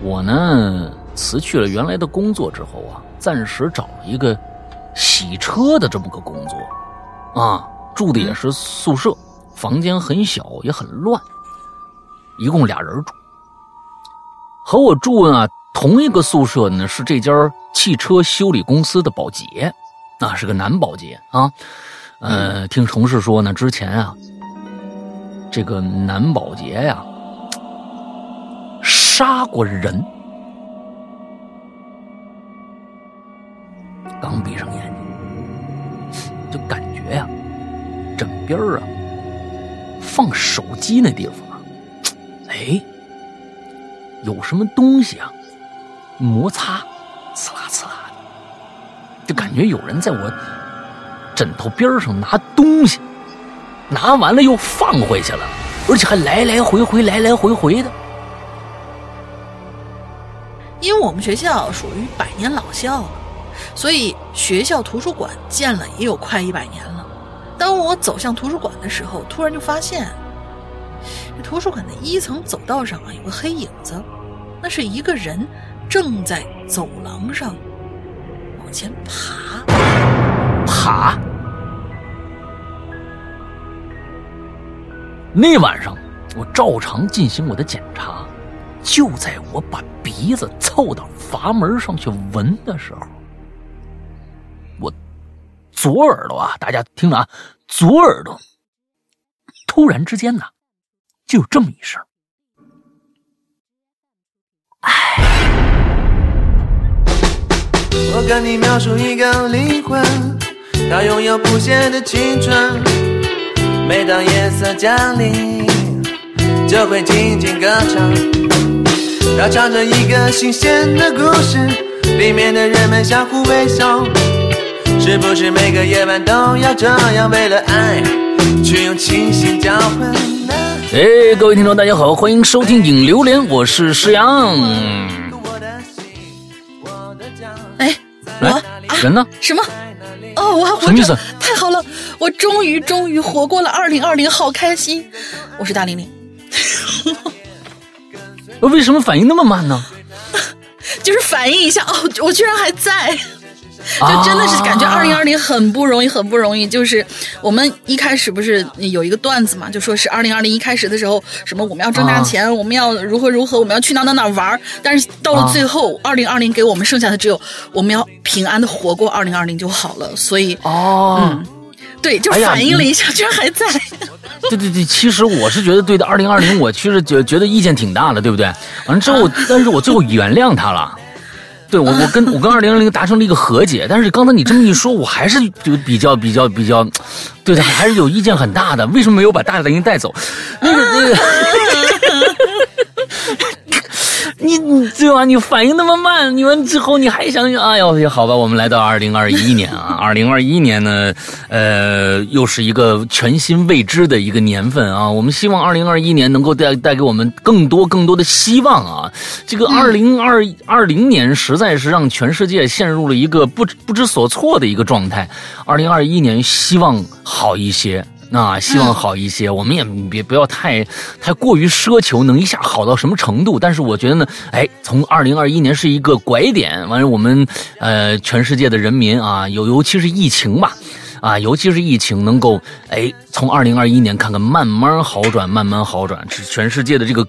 我呢辞去了原来的工作之后啊，暂时找了一个洗车的这么个工作，啊，住的也是宿舍，房间很小也很乱，一共俩人住。和我住呢同一个宿舍呢是这家汽车修理公司的保洁，啊，是个男保洁啊。呃，听同事说呢，之前啊，这个男保洁呀杀过人。刚闭上眼睛，就感觉呀，枕边啊，放手机那地方，哎，有什么东西啊，摩擦，刺啦刺啦的，就感觉有人在我枕头边上拿东西，拿完了又放回去了，而且还来来回回，来来回回的。因为我们学校属于百年老校了。所以学校图书馆建了也有快一百年了。当我走向图书馆的时候，突然就发现，这图书馆的一层走道上啊有个黑影子，那是一个人正在走廊上往前爬，爬。那晚上我照常进行我的检查，就在我把鼻子凑到阀门上去闻的时候。我左耳朵啊，大家听着啊，左耳朵突然之间呢，就有这么一声，我跟你描述一个灵魂，它拥有不谢的青春。每当夜色降临，就会静静歌唱，它唱着一个新鲜的故事，里面的人们相互微笑。是不是每个夜晚都要这样为了爱去用清醒交换哎，各位听众，大家好，欢迎收听《影榴莲》，我是石阳。哎，我人呢？什么？哦，我还活着，太好了！我终于终于活过了二零二零，好开心！我是大玲玲。为什么反应那么慢呢？就是反应一下哦，我居然还在。就真的是感觉二零二零很不容易，很不容易。就是我们一开始不是有一个段子嘛，就说是二零二零一开始的时候，什么我们要挣大钱，我们要如何如何，我们要去哪哪哪玩。但是到了最后，二零二零给我们剩下的只有我们要平安的活过二零二零就好了。所以哦，嗯，对，就反应了一下，居然还在。对对对，其实我是觉得对的，二零二零我其实觉觉得意见挺大的，对不对？完了之后，但是我最后原谅他了。对我，我跟我跟二零二零达成了一个和解，但是刚才你这么一说，我还是就比较比较比较，对他还是有意见很大的。为什么没有把大玲带走？那个那个。你你对吧？你反应那么慢，你完之后你还想想？哎呦，好吧，我们来到二零二一年啊，二零二一年呢，呃，又是一个全新未知的一个年份啊。我们希望二零二一年能够带带给我们更多更多的希望啊。这个二零二二零年实在是让全世界陷入了一个不不知所措的一个状态。二零二一年希望好一些。那希望好一些，我们也别不要太太过于奢求能一下好到什么程度。但是我觉得呢，哎，从二零二一年是一个拐点，完了我们呃全世界的人民啊，尤尤其是疫情吧。啊，尤其是疫情能够，哎，从二零二一年看看慢慢好转，慢慢好转，是全世界的这个，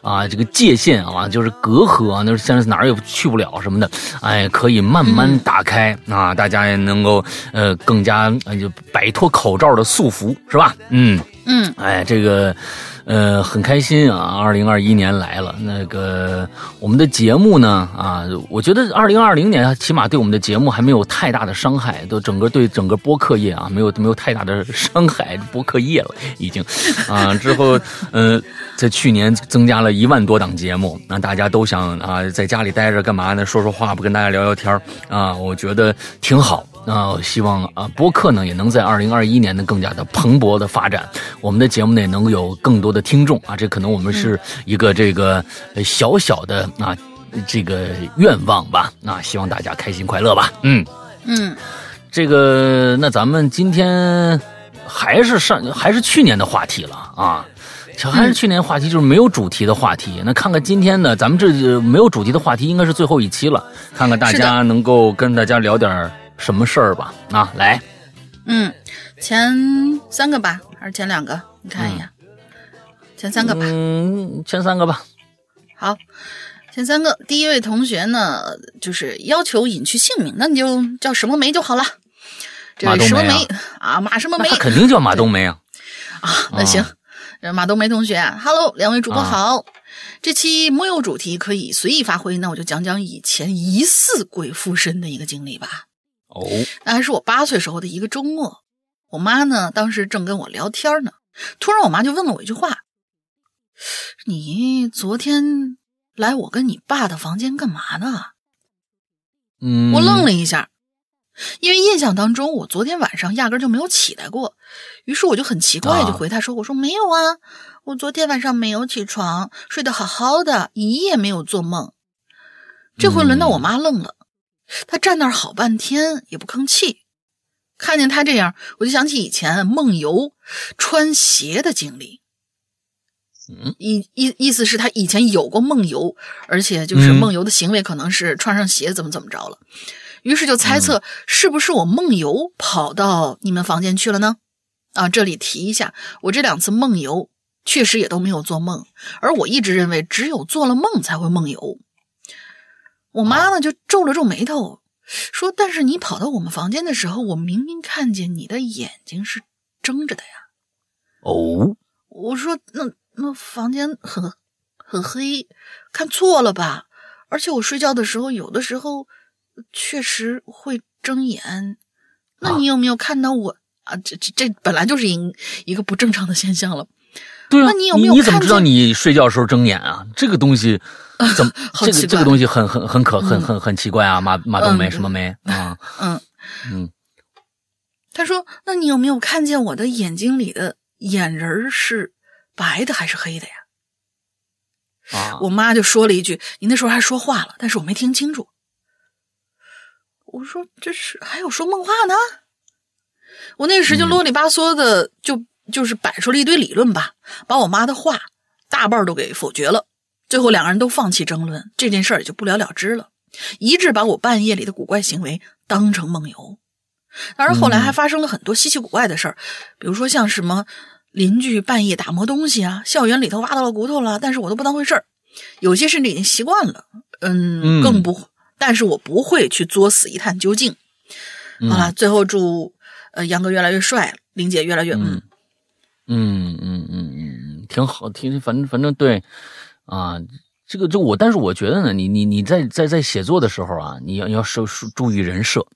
啊，这个界限啊，就是隔阂啊，那现在哪儿也去不了什么的，哎，可以慢慢打开啊，大家也能够呃更加就摆脱口罩的束缚，是吧？嗯嗯，哎，这个。呃，很开心啊！二零二一年来了，那个我们的节目呢啊，我觉得二零二零年起码对我们的节目还没有太大的伤害，都整个对整个播客业啊没有没有太大的伤害，播客业了已经啊。之后呃，在去年增加了一万多档节目，那大家都想啊在家里待着干嘛呢？说说话不跟大家聊聊天啊？我觉得挺好。那希望啊，播客呢也能在二零二一年呢更加的蓬勃的发展，我们的节目呢也能有更多的听众啊，这可能我们是一个这个小小的啊这个愿望吧，那希望大家开心快乐吧，嗯。嗯，这个那咱们今天还是上还是去年的话题了啊，还是去年话题就是没有主题的话题。那看看今天呢，咱们这没有主题的话题应该是最后一期了，看看大家能够跟大家聊点什么事儿吧。啊，来，嗯，前三个吧，还是前两个？你看一眼，前三个吧。嗯，前三个吧。好，前三个，第一位同学呢，就是要求隐去姓名，那你就叫什么梅就好了。马冬梅啊，马什么梅？他肯定叫马冬梅啊。啊，那行，马冬梅同学，Hello，两位主播好。这期木有主题，可以随意发挥。那我就讲讲以前疑似鬼附身的一个经历吧。哦，那还是我八岁时候的一个周末，我妈呢当时正跟我聊天呢，突然我妈就问了我一句话：“你昨天来我跟你爸的房间干嘛呢？”嗯，我愣了一下。因为印象当中，我昨天晚上压根就没有起来过，于是我就很奇怪，就回他说：“我说没有啊，我昨天晚上没有起床，睡得好好的，一夜没有做梦。”这回轮到我妈愣了，她站那儿好半天也不吭气。看见他这样，我就想起以前梦游穿鞋的经历。嗯，意意意思是，他以前有过梦游，而且就是梦游的行为可能是穿上鞋怎么怎么着了。于是就猜测是不是我梦游跑到你们房间去了呢？啊，这里提一下，我这两次梦游确实也都没有做梦，而我一直认为只有做了梦才会梦游。我妈呢就皱了皱眉头，说：“但是你跑到我们房间的时候，我明明看见你的眼睛是睁着的呀。”哦，我说：“那那房间很很黑，看错了吧？而且我睡觉的时候，有的时候。”确实会睁眼，那你有没有看到我啊？这这这本来就是一一个不正常的现象了。对啊，那你有没有？你怎么知道你睡觉时候睁眼啊？这个东西怎么？这个这个东西很很很可很很很奇怪啊！马马冬梅什么梅啊？嗯嗯。他说：“那你有没有看见我的眼睛里的眼仁是白的还是黑的呀？”啊！我妈就说了一句：“你那时候还说话了，但是我没听清楚。”我说这是还有说梦话呢，我那时就啰里吧嗦的就就是摆出了一堆理论吧，把我妈的话大半都给否决了。最后两个人都放弃争论，这件事儿也就不了了之了，一致把我半夜里的古怪行为当成梦游。当然后来还发生了很多稀奇古怪的事儿，比如说像什么邻居半夜打磨东西啊，校园里头挖到了骨头了，但是我都不当回事儿。有些甚至已经习惯了，嗯，更不。但是我不会去作死一探究竟。好了，最后祝呃杨哥越来越帅，玲姐越来越嗯嗯嗯嗯嗯，挺好，挺反正反正对啊，这个就我，但是我觉得呢，你你你在在在写作的时候啊，你要要注注意人设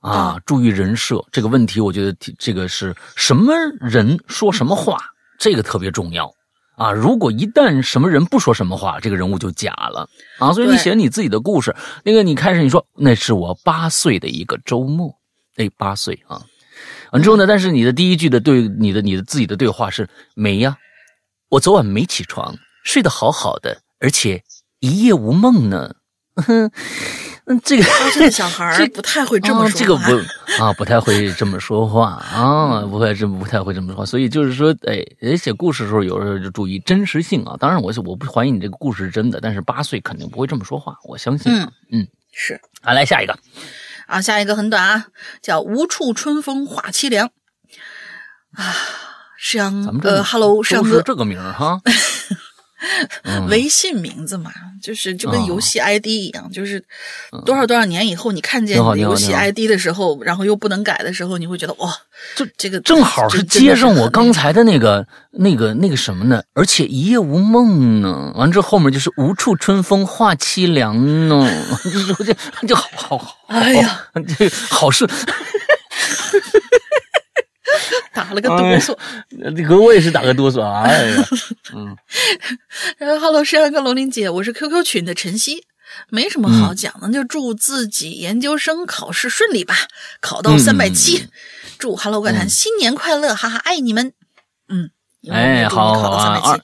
啊，注意人设这个问题，我觉得这个是什么人说什么话，这个特别重要。啊，如果一旦什么人不说什么话，这个人物就假了啊。所以你写你自己的故事，那个你开始你说那是我八岁的一个周末，哎，八岁啊。完之后呢，但是你的第一句的对你的你的自己的对话是没呀，我昨晚没起床，睡得好好的，而且一夜无梦呢。哼。嗯，这个八岁的小孩儿不太会这么说，这个不啊，不太会这么说话啊，不会这么不太会这么说话，所以就是说，哎，写故事的时候有时候就注意真实性啊。当然，我我不怀疑你这个故事是真的，但是八岁肯定不会这么说话，我相信。嗯嗯，是。啊，来下一个啊，下一个很短啊，叫无处春风化凄凉啊，是阳呃，Hello，是阳哥这个名儿哈。微信名字嘛，就是就跟游戏 ID 一样，就是多少多少年以后，你看见游戏 ID 的时候，然后又不能改的时候，你会觉得哇，这这个正好是接上我刚才的那个那个那个什么呢？而且一夜无梦呢。完之后后面就是无处春风化凄凉呢，就就就好好好，哎呀，这好事。打了个哆嗦，这个我也是打个哆嗦啊！哎呀，嗯，然后 Hello，山哥龙鳞姐，我是 QQ 群的晨曦，没什么好讲的，就祝自己研究生考试顺利吧，考到三百七，祝 Hello 怪谈新年快乐，哈哈，爱你们，嗯，哎，好好啊，二，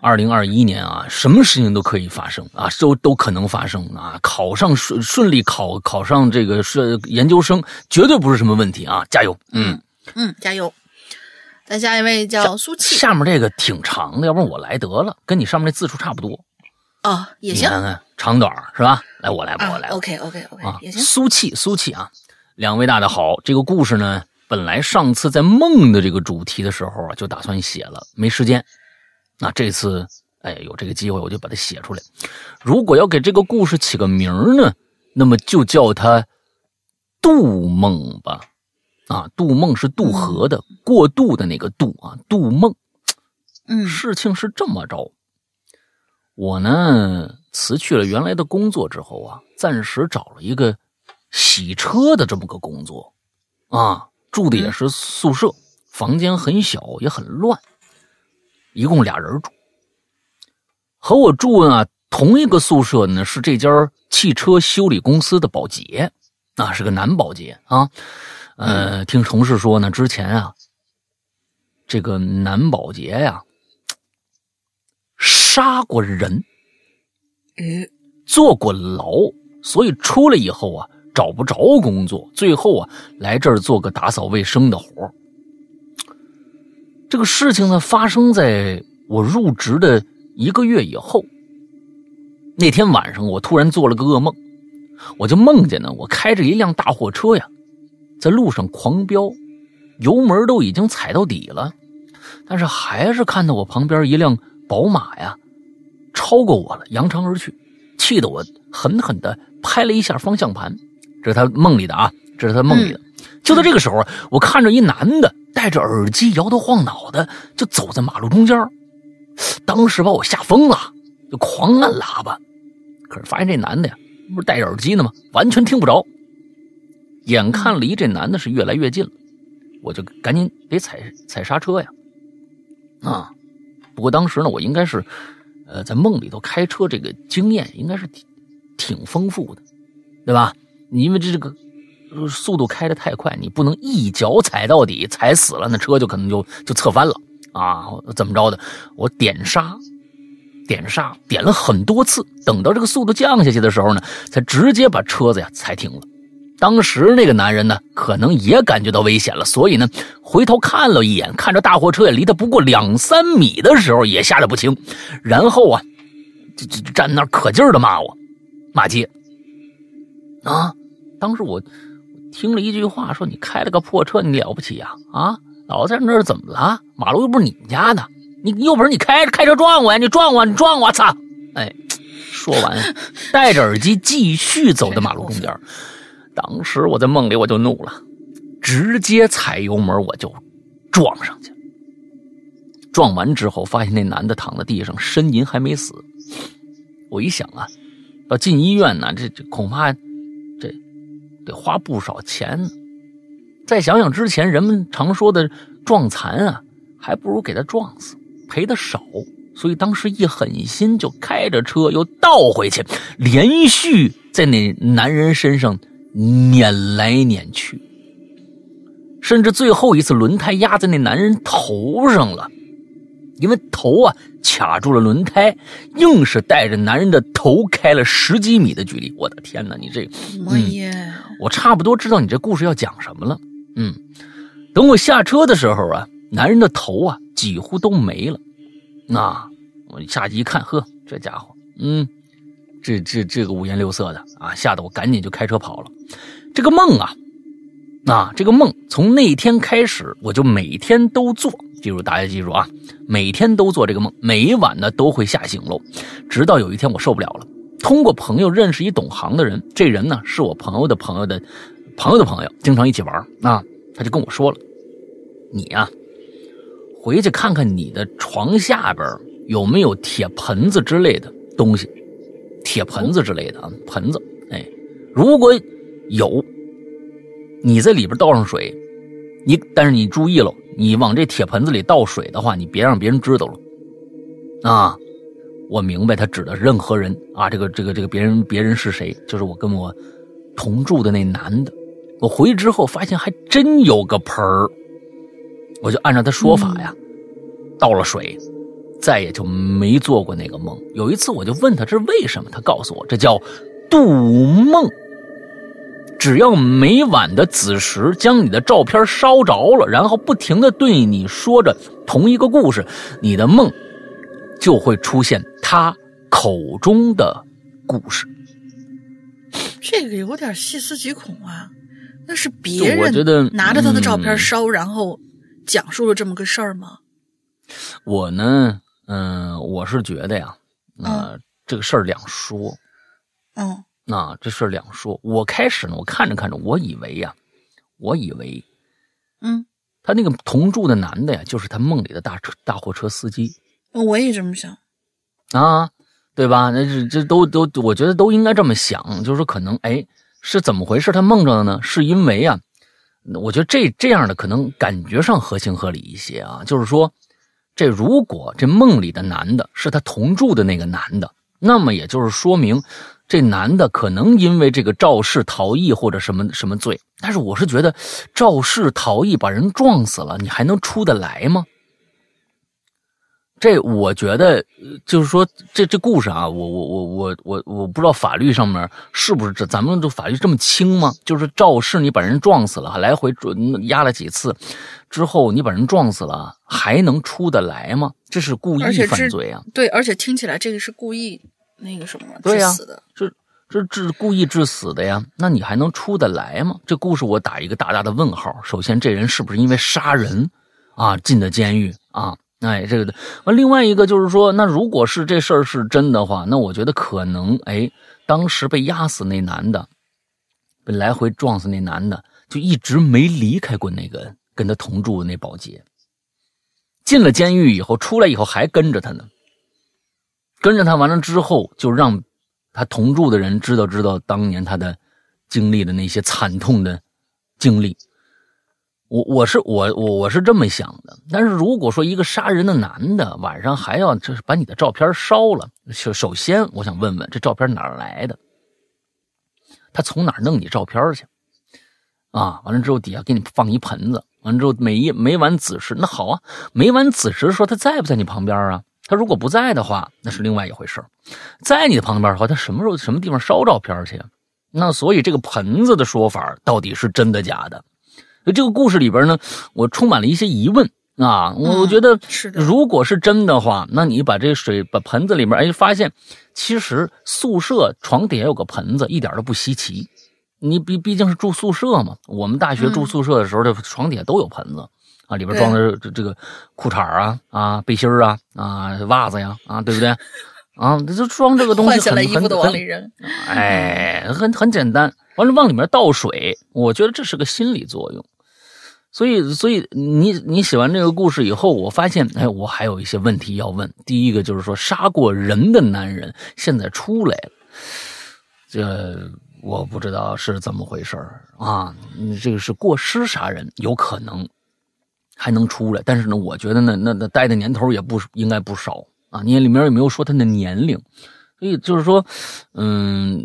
二零二一年啊，什么事情都可以发生啊，都都可能发生啊，考上顺顺利考考上这个是研究生，绝对不是什么问题啊，加油，嗯。嗯，加油！再下一位叫苏气下面这个挺长的，要不然我来得了，跟你上面那字数差不多。哦，也行你看看长短是吧？来，我来我来吧。，OK OK OK 啊也，行。苏气，苏气啊！两位大的好，这个故事呢，本来上次在梦的这个主题的时候啊，就打算写了，没时间。那这次，哎，有这个机会，我就把它写出来。如果要给这个故事起个名儿呢，那么就叫它“杜梦”吧。啊，渡梦是渡河的，过渡的那个渡啊，渡梦。嗯事情是这么着，我呢辞去了原来的工作之后啊，暂时找了一个洗车的这么个工作，啊，住的也是宿舍，房间很小也很乱，一共俩人住。和我住啊同一个宿舍呢是这家汽车修理公司的保洁，啊，是个男保洁啊。呃，听同事说呢，之前啊，这个男保洁呀、杀过人，嗯，坐过牢，所以出来以后啊，找不着工作，最后啊，来这儿做个打扫卫生的活儿这个事情呢，发生在我入职的一个月以后。那天晚上，我突然做了个噩梦，我就梦见呢，我开着一辆大货车呀，在路上狂飙，油门都已经踩到底了，但是还是看到我旁边一辆宝马呀，超过我了，扬长而去，气得我狠狠的拍了一下方向盘。这是他梦里的啊，这是他梦里的。就在这个时候，我看着一男的戴着耳机，摇头晃脑的就走在马路中间，当时把我吓疯了，就狂按喇叭。可是发现这男的呀，不是戴着耳机呢吗？完全听不着。眼看离这男的是越来越近了，我就赶紧得踩踩刹车呀。啊，不过当时呢，我应该是，呃，在梦里头开车这个经验应该是挺挺丰富的，对吧？你因为这个呃速度开的太快，你不能一脚踩到底，踩死了，那车就可能就就侧翻了啊！怎么着的？我点刹，点刹，点了很多次，等到这个速度降下去的时候呢，才直接把车子呀踩停了。当时那个男人呢，可能也感觉到危险了，所以呢，回头看了一眼，看着大货车也离他不过两三米的时候，也吓得不轻。然后啊，就就就站那儿可劲儿的骂我，骂街。啊！当时我听了一句话，说：“你开了个破车，你了不起呀？啊，老在那儿怎么了？马路又不是你们家的，你有本事你开开车撞我呀！你撞我，你撞我！操！”哎，说完，戴着耳机继续走在马路中间。当时我在梦里我就怒了，直接踩油门我就撞上去。撞完之后，发现那男的躺在地上，呻吟还没死。我一想啊，要进医院呢，这这恐怕这得花不少钱呢。再想想之前人们常说的撞残啊，还不如给他撞死，赔的少。所以当时一狠心，就开着车又倒回去，连续在那男人身上碾来碾去，甚至最后一次轮胎压在那男人头上了。因为头啊卡住了轮胎，硬是带着男人的头开了十几米的距离。我的天哪，你这，哎呀，我差不多知道你这故事要讲什么了。嗯，等我下车的时候啊，男人的头啊几乎都没了。那我下去一看，呵，这家伙，嗯，这这这个五颜六色的啊，吓得我赶紧就开车跑了。这个梦啊，啊，这个梦从那天开始，我就每天都做。记住，大家记住啊，每天都做这个梦，每一晚呢都会吓醒喽。直到有一天我受不了了，通过朋友认识一懂行的人，这人呢是我朋友的朋友的朋友的朋友，经常一起玩啊。他就跟我说了，你呀、回去看看你的床下边有没有铁盆子之类的东西，铁盆子之类的啊，盆子。哎，如果有，你在里边倒上水，你但是你注意了，你往这铁盆子里倒水的话，你别让别人知道了。啊，我明白他指的任何人啊，这个这个这个别人别人是谁？就是我跟我同住的那男的。我回去之后发现还真有个盆儿，我就按照他说法呀，倒了水，再也就没做过那个梦。有一次我就问他这是为什么，他告诉我这叫度梦。只要每晚的子时将你的照片烧着了，然后不停的对你说着同一个故事，你的梦就会出现他口中的故事。这个有点细思极恐啊！那是别人拿着他的照片嗯烧，然后讲述了这么个事儿吗？我呢，嗯、我是觉得呀，呃，这个事儿两说。嗯那这事儿两说。我开始呢，我看着看着，我以为呀，我以为嗯，他那个同住的男的呀，就是他梦里的大车大货车司机我也这么想。啊，对吧？那这这都都，我觉得都应该这么想，就是说可能哎，是怎么回事？他梦着的呢？是因为啊，我觉得这这样的可能感觉上合情合理一些啊，就是说，这如果这梦里的男的是他同住的那个男的，那么也就是说明。这男的可能因为这个肇事逃逸或者什么什么罪，但是我是觉得肇事逃逸把人撞死了，你还能出得来吗？这我觉得呃就是说，这这故事啊，我我我我我我不知道法律上面是不是这咱们这法律这么轻吗？就是肇事你把人撞死了，来回准压了几次之后，你把人撞死了，还能出得来吗？这是故意犯罪啊！对，而且听起来这个是故意那个什么对呀致死的。这这致故意致死的呀，那你还能出得来吗？这故事我打一个大大的问号。首先，这人是不是因为杀人啊进的监狱啊？哎，这个完，另外一个就是说，那如果是这事儿是真的话，那我觉得可能，哎，当时被压死那男的，被来回撞死那男的，就一直没离开过那个跟他同住的那保洁。进了监狱以后，出来以后还跟着他呢，跟着他完了之后，就让他同住的人知道知道当年他的经历的那些惨痛的经历。我我是我我我是这么想的，但是如果说一个杀人的男的晚上还要就是把你的照片烧了，首首先我想问问这照片哪儿来的？他从哪儿弄你照片去？啊，完了之后底下给你放一盆子，完了之后每一每晚子时，那好啊，每晚子时说他在不在你旁边啊？他如果不在的话，那是另外一回事在你的旁边的话，他什么时候什么地方烧照片去？那所以这个盆子的说法到底是真的假的？这个故事里边呢，我充满了一些疑问啊。我我觉得，如果是真的话，那你把这水把盆子里面，哎，发现其实宿舍床底下有个盆子，一点都不稀奇。你毕毕竟是住宿舍嘛，我们大学住宿舍的时候，这床底下都有盆子啊，里边装的这这个裤衩啊啊背心儿啊啊袜子呀啊，对不对？啊，这就装这个东西很很很。哎，很很简单，完了往里面倒水，我觉得这是个心理作用。所以，所以你你写完这个故事以后，我发现，哎，我还有一些问题要问。第一个就是说，杀过人的男人现在出来了，这我不知道是怎么回事儿啊。你这个是过失杀人，有可能还能出来，但是呢，我觉得呢，那那待的年头也不应该不少啊。你里面也没有说他的年龄，所以就是说，嗯，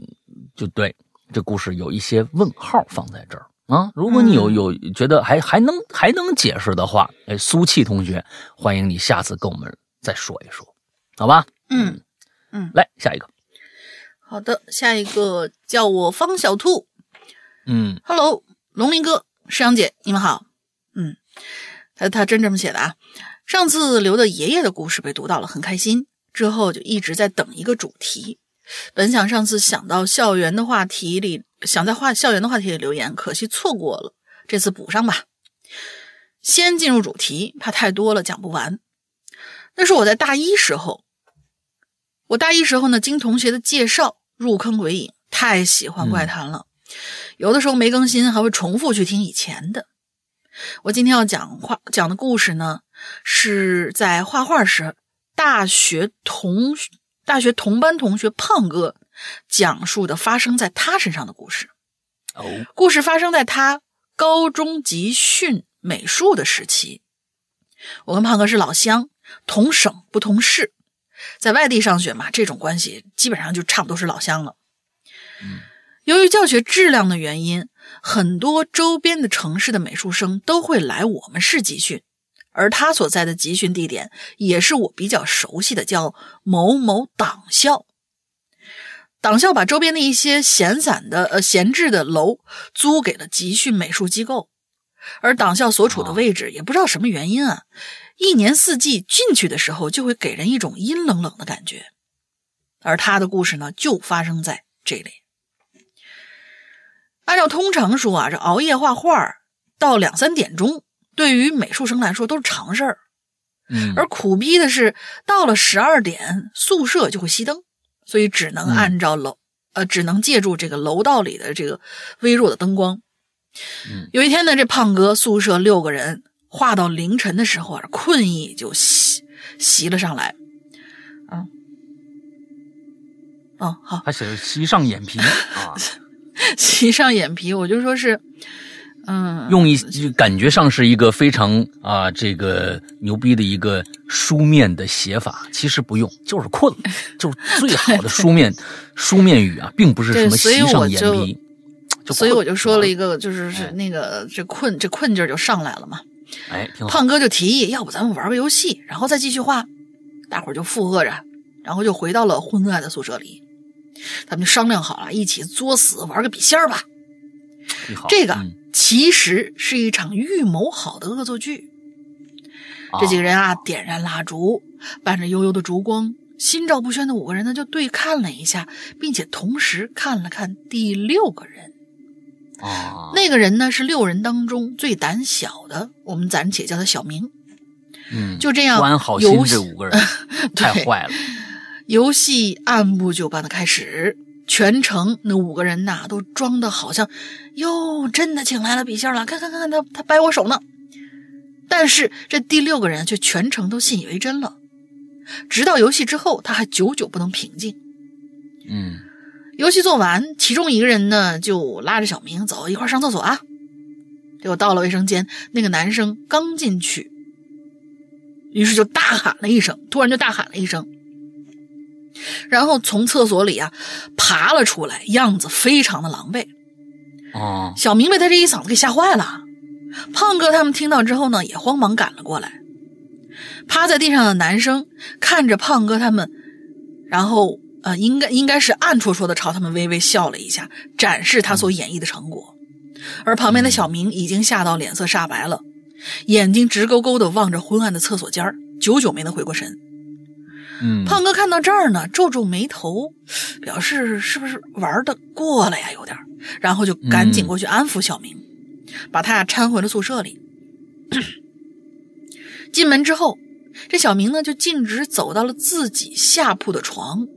就对这故事有一些问号放在这儿啊。如果你有有觉得还还能还能解释的话，哎，苏气同学，欢迎你下次跟我们再说一说，好吧？嗯，嗯来下一个，好的，下一个叫我方小兔。嗯 Hello，龙鳞哥、师阳姐，你们好。嗯，他他真这么写的啊。上次留的爷爷的故事被读到了，很开心。之后就一直在等一个主题。本想上次想到校园的话题里，想在话校园的话题里留言，可惜错过了。这次补上吧。先进入主题，怕太多了讲不完。那是我在大一时候，我大一时候呢，经同学的介绍入坑鬼影，太喜欢怪谈了。有的时候没更新，还会重复去听以前的。我今天要讲话讲的故事呢，是在画画时，大学同大学同班同学胖哥讲述的发生在他身上的故事。哦，故事发生在他高中集训美术的时期。我跟胖哥是老乡，同省不同市，在外地上学嘛，这种关系基本上就差不多是老乡了。由于教学质量的原因，很多周边的城市的美术生都会来我们市集训，而他所在的集训地点也是我比较熟悉的，叫某某党校。党校把周边的一些闲散的呃闲置的楼租给了集训美术机构，而党校所处的位置也不知道什么原因啊，一年四季进去的时候就会给人一种阴冷冷的感觉。而他的故事呢，就发生在这里。按照通常说啊，这熬夜画画到两三点钟，对于美术生来说都是常事儿。嗯，而苦逼的是，到了十二点，宿舍就会熄灯，所以只能按照楼，呃，只能借助这个楼道里的这个微弱的灯光。嗯，有一天呢，这胖哥宿舍六个人画到凌晨的时候啊，困意就袭袭了上来。啊，哦，好，他写的袭上眼皮 啊，袭上眼皮，我就说是，嗯，用一就感觉上是一个非常啊这个牛逼的一个书面的写法，其实不用，就是困了，就是最好的书面 书面语啊，并不是什么对所以我就眼皮。就所以我就说了一个，就是是哎那个这困这困劲儿就上来了嘛。哎，挺好。胖哥就提议，要不咱们玩个游戏，然后再继续画。大伙儿就附和着，然后就回到了昏暗的宿舍里。他们就商量好了，一起作死玩个笔仙儿吧。这个嗯其实是一场预谋好的恶作剧。这几个人啊，点燃蜡烛，伴着悠悠的烛光，心照不宣的五个人呢就对看了一下，并且同时看了看第六个人。啊，那个人呢是六人当中最胆小的，我们暂且叫他小明。嗯，就这样玩好心游戏这五个人 太坏了。游戏按部就班的开始，全程那五个人呐都装的好像，哟，真的请来了笔仙了，看看看看他他掰我手呢。但是这第六个人却全程都信以为真了，直到游戏之后，他还久久不能平静。嗯游戏做完，其中一个人呢就拉着小明走一块儿上厕所啊。结果到了卫生间，那个男生刚进去，于是就大喊了一声，突然就大喊了一声，然后从厕所里啊爬了出来，样子非常的狼狈。哦，小明被他这一嗓子给吓坏了，胖哥他们听到之后呢，也慌忙赶了过来。趴在地上的男生看着胖哥他们，然后呃，应该应该是暗戳戳的朝他们微微笑了一下，展示他所演绎的成果。而旁边的小明已经吓到脸色煞白了，眼睛直勾勾的望着昏暗的厕所间儿，久久没能回过神。嗯，胖哥看到这儿呢，皱皱眉头，表示是不是玩的过了呀？有点，然后就赶紧过去安抚小明，把他呀搀回了宿舍里。进门之后，这小明呢就径直走到了自己下铺的床，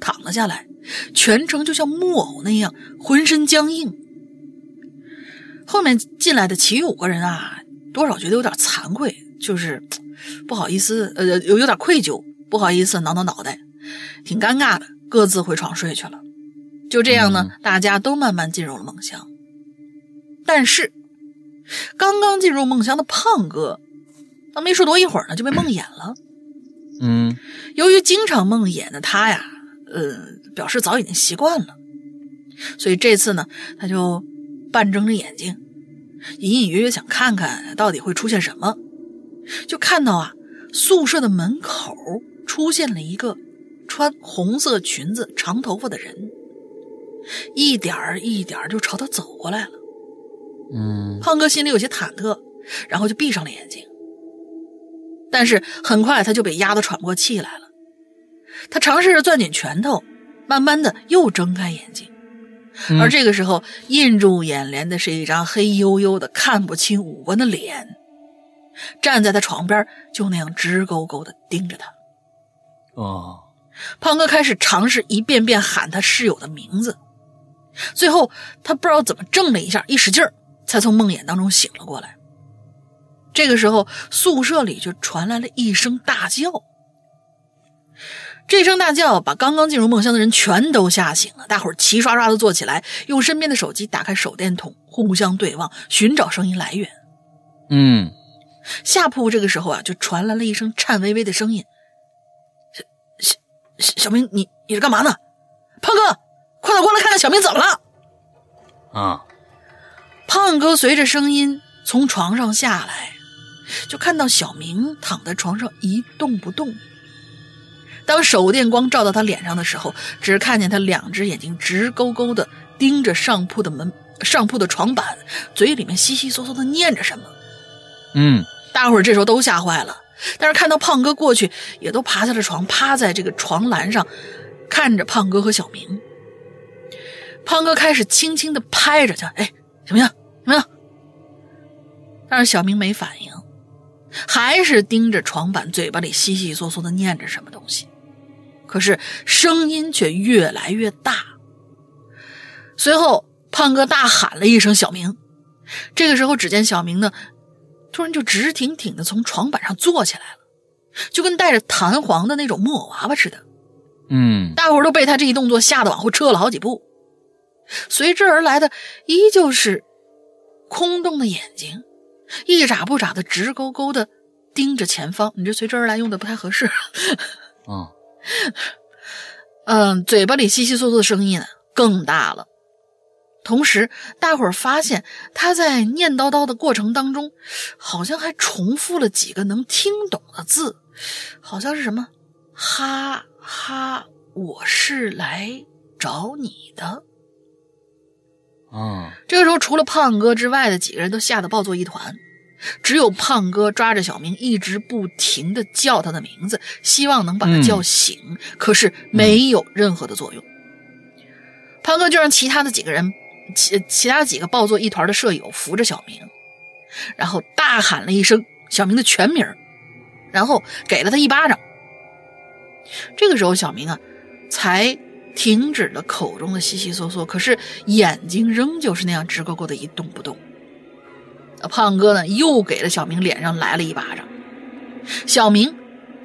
躺了下来，全程就像木偶那样，浑身僵硬。后面进来的其余五个人啊，多少觉得有点惭愧，就是 不好意思，呃，有有点愧疚，不好意思挠挠脑袋，挺尴尬的，各自回床睡去了。就这样呢，大家都慢慢进入了梦乡。但是，刚刚进入梦乡的胖哥，他没睡多一会儿呢，就被梦魇了。嗯由于经常梦魇的他呀，呃，表示早已经习惯了，所以这次呢，他就半睁着眼睛，隐隐约约想看看到底会出现什么。就看到啊，宿舍的门口出现了一个穿红色裙子、长头发的人，一点儿一点儿就朝他走过来了。嗯胖哥心里有些忐忑，然后就闭上了眼睛。但是很快他就被压得喘不过气来了。他尝试着攥紧拳头，慢慢的又睁开眼睛。嗯而这个时候，映入眼帘的是一张黑黝黝的、看不清五官的脸，站在他床边，就那样直勾勾的盯着他。哦，胖哥开始尝试一遍遍喊他室友的名字，最后他不知道怎么怔了一下，一使劲儿，才从梦魇当中醒了过来。这个时候，宿舍里就传来了一声大叫。这声大叫把刚刚进入梦乡的人全都吓醒了，大伙儿齐刷刷的坐起来，用身边的手机打开手电筒，互相对望，寻找声音来源。嗯下铺这个时候啊，就传来了一声颤巍巍的声音：“小小小小明，你你是干嘛呢？胖哥，快点过来看看小明怎么了。”啊，胖哥随着声音从床上下来，就看到小明躺在床上一动不动。当手电光照到他脸上的时候，只看见他两只眼睛直勾勾的盯着上铺的门、上铺的床板，嘴里面悉悉嗦嗦的念着什么。嗯大伙儿这时候都吓坏了，但是看到胖哥过去，也都爬下了床，趴在这个床栏上，看着胖哥和小明。胖哥开始轻轻的拍着他，哎，小明，小明，但是小明没反应，还是盯着床板，嘴巴里稀稀嗦嗦的念着什么东西，可是声音却越来越大。随后，胖哥大喊了一声“小明”，这个时候，只见小明呢。突然就直挺挺的从床板上坐起来了，就跟带着弹簧的那种木偶娃娃似的。嗯大伙儿都被他这一动作吓得往后撤了好几步，随之而来的依旧是空洞的眼睛，一眨不眨的直勾勾的盯着前方。你这随之而来用的不太合适。啊嗯，嘴巴里稀稀嗦嗦的声音更大了。同时，大伙儿发现他在念叨叨的过程当中，好像还重复了几个能听懂的字，好像是什么“哈哈，我是来找你的”。啊这个时候，除了胖哥之外的几个人都吓得抱作一团，只有胖哥抓着小明，一直不停的叫他的名字，希望能把他叫醒，可是没有任何的作用。胖哥就让其他的几个人。其其他几个抱作一团的舍友扶着小明，然后大喊了一声小明的全名，然后给了他一巴掌。这个时候，小明啊，才停止了口中的悉悉嗦嗦，可是眼睛仍旧是那样直勾勾的一动不动。胖哥呢，又给了小明脸上来了一巴掌。小明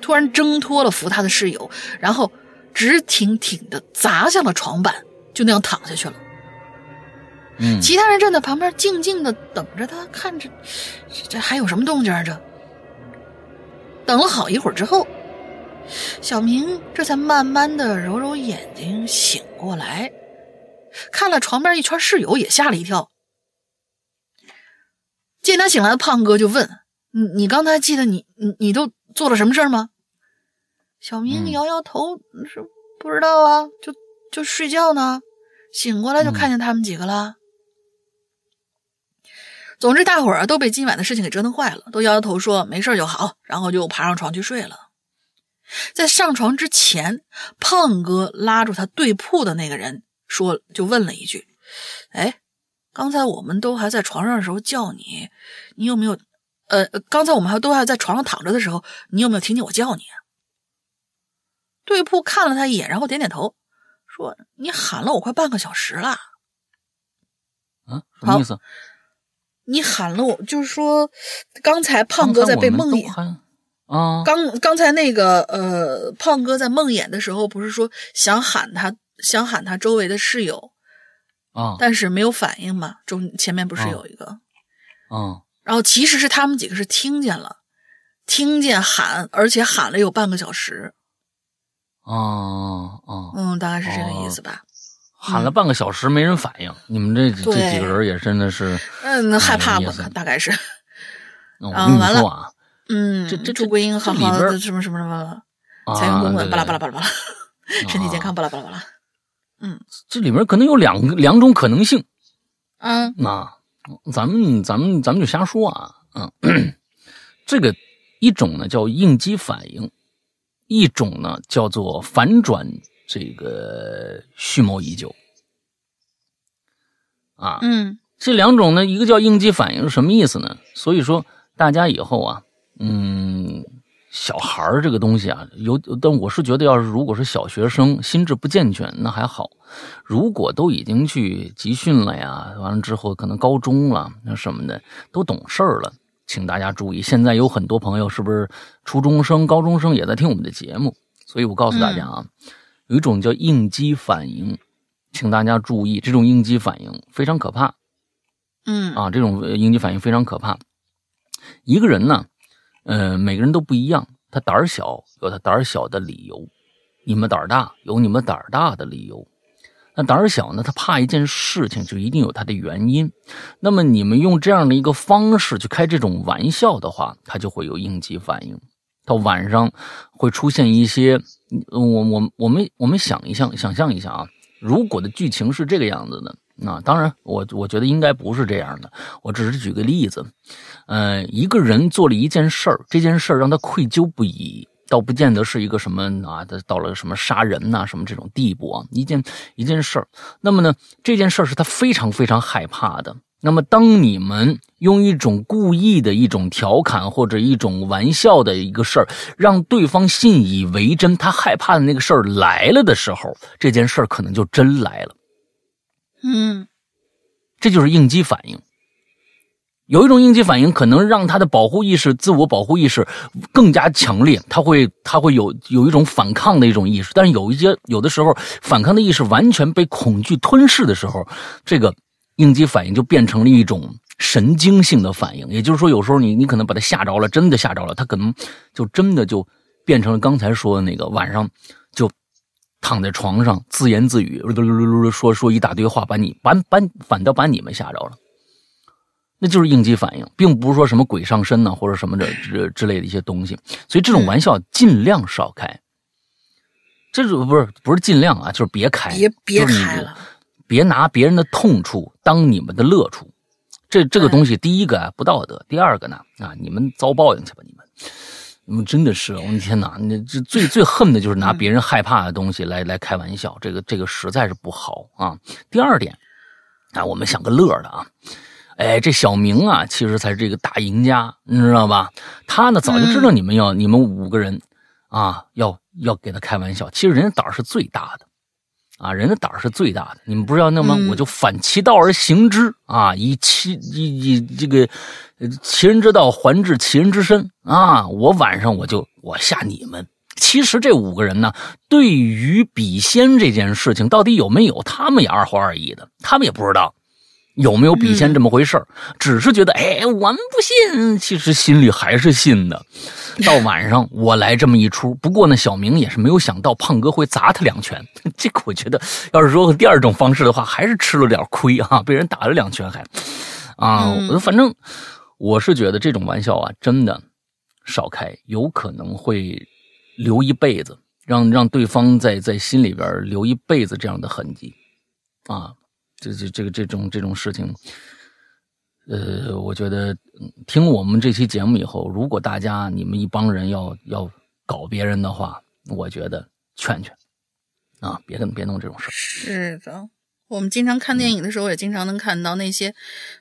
突然挣脱了扶他的室友，然后直挺挺的砸向了床板，就那样躺下去了。嗯，其他人站在旁边，静静的等着他，看着这还有什么动静啊？这等了好一会儿之后，小明这才慢慢的揉揉眼睛，醒过来，看了床边一圈室友，也吓了一跳。见他醒来的胖哥就问：“你你刚才记得你你你都做了什么事儿吗？”小明摇摇头，是不知道啊，就就睡觉呢。醒过来就看见他们几个了。总之，大伙儿都被今晚的事情给折腾坏了，都摇摇头说没事就好，然后就爬上床去睡了。在上床之前，胖哥拉住他对铺的那个人说，就问了一句：“哎，刚才我们都还在床上的时候叫你，你有没有？呃，刚才我们还都还在床上躺着的时候，你有没有听见我叫你？”对铺看了他一眼，然后点点头，说：“你喊了我快半个小时了。”啊，什么意思？你喊了我，就是说，刚才胖哥在被梦魇啊，刚刚才那个呃，胖哥在梦魇的时候，不是说想喊他，想喊他周围的室友啊，但是没有反应嘛？中前面不是有一个啊，然后其实是他们几个是听见了，听见喊，而且喊了有半个小时。啊啊，嗯，大概是这个意思吧。喊了半个小时没人反应，你们这这几个人也真的是，嗯，害怕吧？大概是。我跟你说啊，嗯，这这朱桂英好好的，什么什么什么，财源滚滚，巴拉巴拉巴拉巴拉，身体健康，巴拉巴拉巴拉。嗯，这里面可能有两两种可能性。嗯，那咱们咱们咱们就瞎说啊，嗯，这个一种呢叫应激反应，一种呢叫做反转。这个蓄谋已久啊，嗯，这两种呢，一个叫应激反应是什么意思呢？所以说大家以后啊，嗯，小孩儿这个东西啊，有，但我是觉得，要是如果是小学生，心智不健全，那还好；如果都已经去集训了呀，完了之后可能高中了，那什么的都懂事儿了，请大家注意。现在有很多朋友是不是初中生、高中生也在听我们的节目？所以我告诉大家啊。嗯有一种叫应激反应，请大家注意，这种应激反应非常可怕。嗯啊，这种应激反应非常可怕。一个人呢，呃，每个人都不一样，他胆儿小有他胆儿小的理由，你们胆儿大有你们胆儿大的理由。那胆儿小呢，他怕一件事情就一定有他的原因。那么你们用这样的一个方式去开这种玩笑的话，他就会有应激反应。到晚上会出现一些，我我我们我们想一想，想象一下啊，如果的剧情是这个样子的，那当然我我觉得应该不是这样的，我只是举个例子，呃，一个人做了一件事儿，这件事儿让他愧疚不已。倒不见得是一个什么啊，到了什么杀人呐，什么这种地步啊，一件一件事儿。那么呢，这件事儿是他非常非常害怕的。那么，当你们用一种故意的一种调侃或者一种玩笑的一个事儿，让对方信以为真，他害怕的那个事儿来了的时候，这件事儿可能就真来了。嗯，这就是应激反应。有一种应激反应，可能让他的保护意识、自我保护意识更加强烈，他会他会有有一种反抗的一种意识。但是有一些有的时候，反抗的意识完全被恐惧吞噬的时候，这个应激反应就变成了一种神经性的反应。也就是说，有时候你你可能把他吓着了，真的吓着了，他可能就真的就变成了刚才说的那个晚上就躺在床上自言自语，说说一大堆话，把你把把反倒把你们吓着了。那就是应激反应，并不是说什么鬼上身呢，或者什么的之之类的一些东西。所以这种玩笑尽量少开。这种不是不是尽量啊，就是别开，别别开了，别拿别人的痛处当你们的乐处。这这个东西，第一个啊不道德，第二个呢啊你们遭报应去吧，你们你们真的是，我的天哪，你这最最恨的就是拿别人害怕的东西来来开玩笑，这个这个实在是不好啊。第二点啊，我们想个乐的啊。哎，这小明啊，其实才是这个大赢家，你知道吧？他呢，早就知道你们要，你们五个人啊，要要给他开玩笑。其实人家胆儿是最大的，啊，人的胆儿是最大的。你们不知道，那么我就反其道而行之啊，以其以以这个其人之道还治其人之身啊。我晚上我就我吓你们。其实这五个人呢，对于笔仙这件事情到底有没有，他们也二话二意的，他们也不知道。有没有笔仙这么回事只是觉得，哎，我们不信，其实心里还是信的。到晚上 我来这么一出，不过呢，小明也是没有想到胖哥会砸他两拳。这个我觉得，要是说第二种方式的话，还是吃了点亏啊，被人打了两拳还。啊，反正我是觉得这种玩笑啊，真的少开，有可能会留一辈子，让让对方在在心里边留一辈子这样的痕迹啊。这这这个这种这种事情，呃，我觉得听我们这期节目以后，如果大家你们一帮人要要搞别人的话，我觉得劝劝啊，别跟别弄这种事是的，我们经常看电影的时候，也经常能看到那些，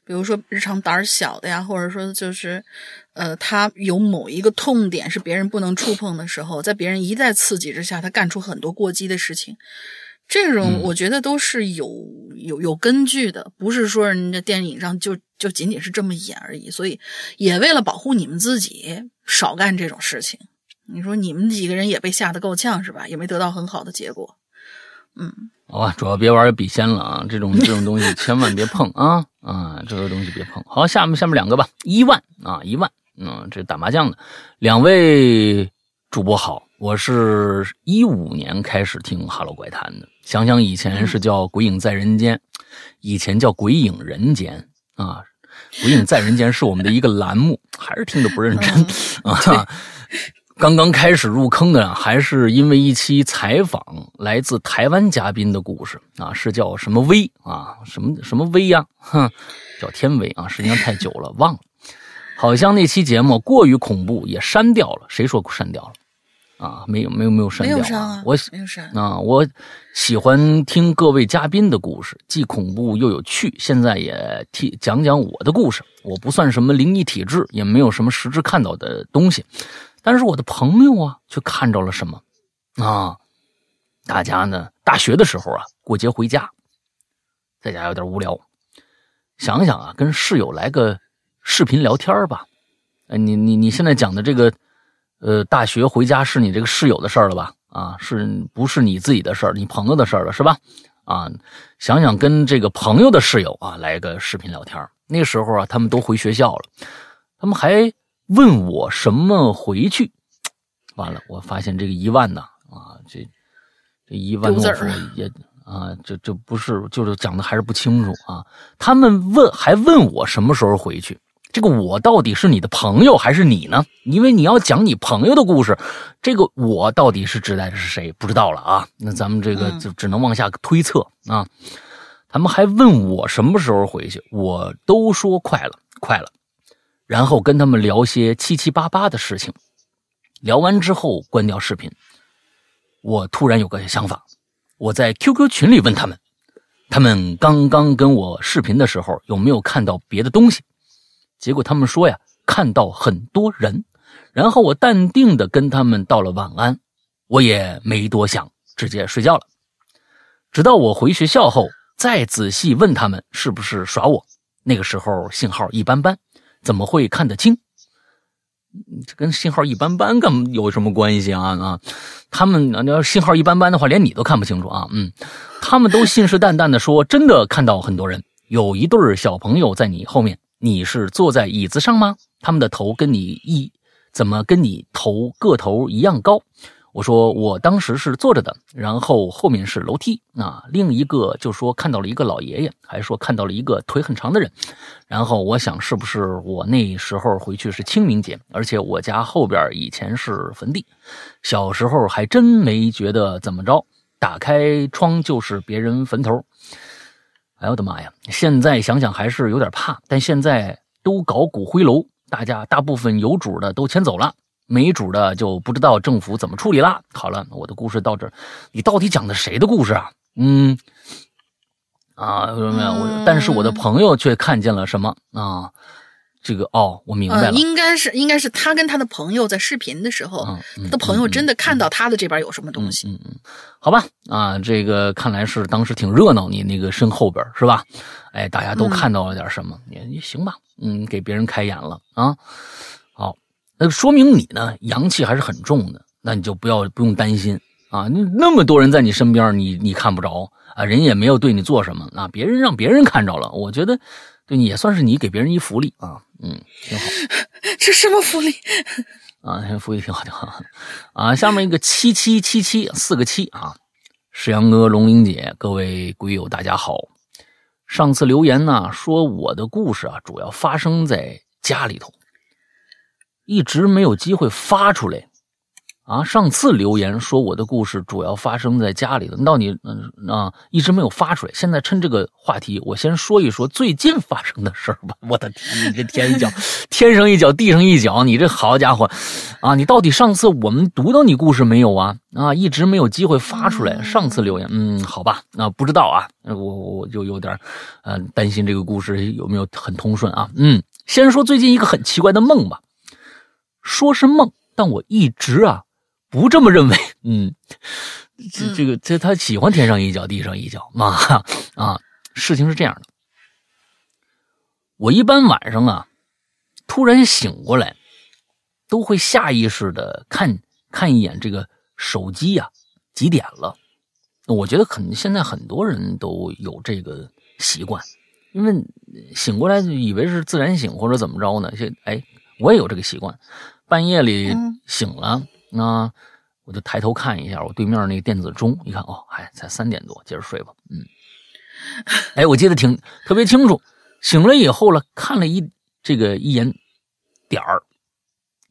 比如说日常胆小的呀，或者说就是呃，他有某一个痛点是别人不能触碰的时候，在别人一再刺激之下，他干出很多过激的事情。这种我觉得都是有有有根据的，不是说人家电影上就就仅仅是这么演而已。所以也为了保护你们自己，少干这种事情。你说你们几个人也被吓得够呛是吧？也没得到很好的结果。嗯，好吧，主要别玩笔仙了啊，这种这种东西千万别碰啊啊，这个东西别碰。好，下面下面两个吧，一万啊一万，嗯，这打麻将的两位主播好，我是一五年开始听《哈喽怪谈》的。想想以前是叫《鬼影在人间》，以前叫《鬼影人间》啊，《鬼影在人间》是我们的一个栏目，还是听得不认真 啊？刚刚开始入坑的，还是因为一期采访来自台湾嘉宾的故事啊，是叫什么威啊？什么什么威呀？哼，叫天威啊！时间太久了，忘了，好像那期节目过于恐怖，也删掉了。谁说删掉了？啊，没有没有没有删掉啊！我没有删啊！我喜欢听各位嘉宾的故事，既恐怖又有趣。现在也替讲讲我的故事。我不算什么灵异体质，也没有什么实质看到的东西，但是我的朋友啊，却看着了什么啊！大家呢，大学的时候啊，过节回家，在家有点无聊，想想啊，跟室友来个视频聊天吧。哎，你你你现在讲的这个。呃，大学回家是你这个室友的事儿了吧？啊，是不是你自己的事儿？你朋友的事儿了是吧？啊，想想跟这个朋友的室友啊来个视频聊天那时候啊，他们都回学校了，他们还问我什么回去。完了，我发现这个一万呢，啊，这这一万诺夫 也啊，这这不是就是讲的还是不清楚啊。他们问还问我什么时候回去。这个我到底是你的朋友还是你呢？因为你要讲你朋友的故事，这个我到底是指代的是谁？不知道了啊。那咱们这个就只能往下推测啊。他们还问我什么时候回去，我都说快了，快了。然后跟他们聊些七七八八的事情。聊完之后关掉视频，我突然有个想法，我在 QQ 群里问他们，他们刚刚跟我视频的时候有没有看到别的东西？结果他们说呀，看到很多人。然后我淡定的跟他们道了晚安，我也没多想，直接睡觉了。直到我回学校后，再仔细问他们是不是耍我，那个时候信号一般般，怎么会看得清？这跟信号一般般干有什么关系啊啊？他们要信号一般般的话，连你都看不清楚啊。嗯，他们都信誓旦旦的说，真的看到很多人，有一对小朋友在你后面，你是坐在椅子上吗？他们的头跟你一怎么跟你头个头一样高？我说我当时是坐着的，然后后面是楼梯啊。另一个就说看到了一个老爷爷，还说看到了一个腿很长的人。然后我想是不是我那时候回去是清明节，而且我家后边以前是坟地，小时候还真没觉得怎么着。打开窗就是别人坟头，哎呦我的妈呀！现在想想还是有点怕，但现在都搞骨灰楼，大家大部分有主的都迁走了。没主的就不知道政府怎么处理了。好了，我的故事到这儿，你到底讲的谁的故事啊？嗯，啊，没有，我但是我的朋友却看见了什么啊？这个哦，我明白了，应该是应该是他跟他的朋友在视频的时候，他的朋友真的看到他的这边有什么东西。嗯嗯，好吧，啊，这个看来是当时挺热闹，你那个身后边是吧？哎，大家都看到了点什么？你你行吧？嗯，给别人开眼了啊。好那说明你呢，阳气还是很重的，那你就不要不用担心啊。你那么多人在你身边，你你看不着啊，人也没有对你做什么啊。别人让别人看着了，我觉得也算是你给别人一福利啊。嗯，挺好。这什么福利啊？福利挺好，挺好啊。下面一个七七七七四个七啊，石阳哥、龙玲姐，各位鬼友大家好。上次留言呢，说我的故事啊，主要发生在家里头。一直没有机会发出来，啊！上次留言说我的故事主要发生在家里的，到你嗯啊，一直没有发出来。现在趁这个话题，我先说一说最近发生的事儿吧。我的天，你这天一脚，天上一脚，地上一脚，你这好家伙，啊！你到底上次我们读到你故事没有啊？啊，一直没有机会发出来。上次留言，嗯，好吧，啊，不知道啊，我我就有点，呃，担心这个故事有没有很通顺啊？嗯，先说最近一个很奇怪的梦吧。说是梦，但我一直啊不这么认为。嗯，这这个这他喜欢天上一脚地上一脚嘛啊。事情是这样的，我一般晚上啊突然醒过来，都会下意识的看看一眼这个手机呀几点了。我觉得可能现在很多人都有这个习惯，因为醒过来就以为是自然醒或者怎么着呢？就哎，我也有这个习惯。半夜里醒了，那我就抬头看一下我对面那个电子钟，一看哦，还才三点多，接着睡吧。嗯，哎，我记得挺特别清楚。醒了以后了，看了一这个一眼点儿，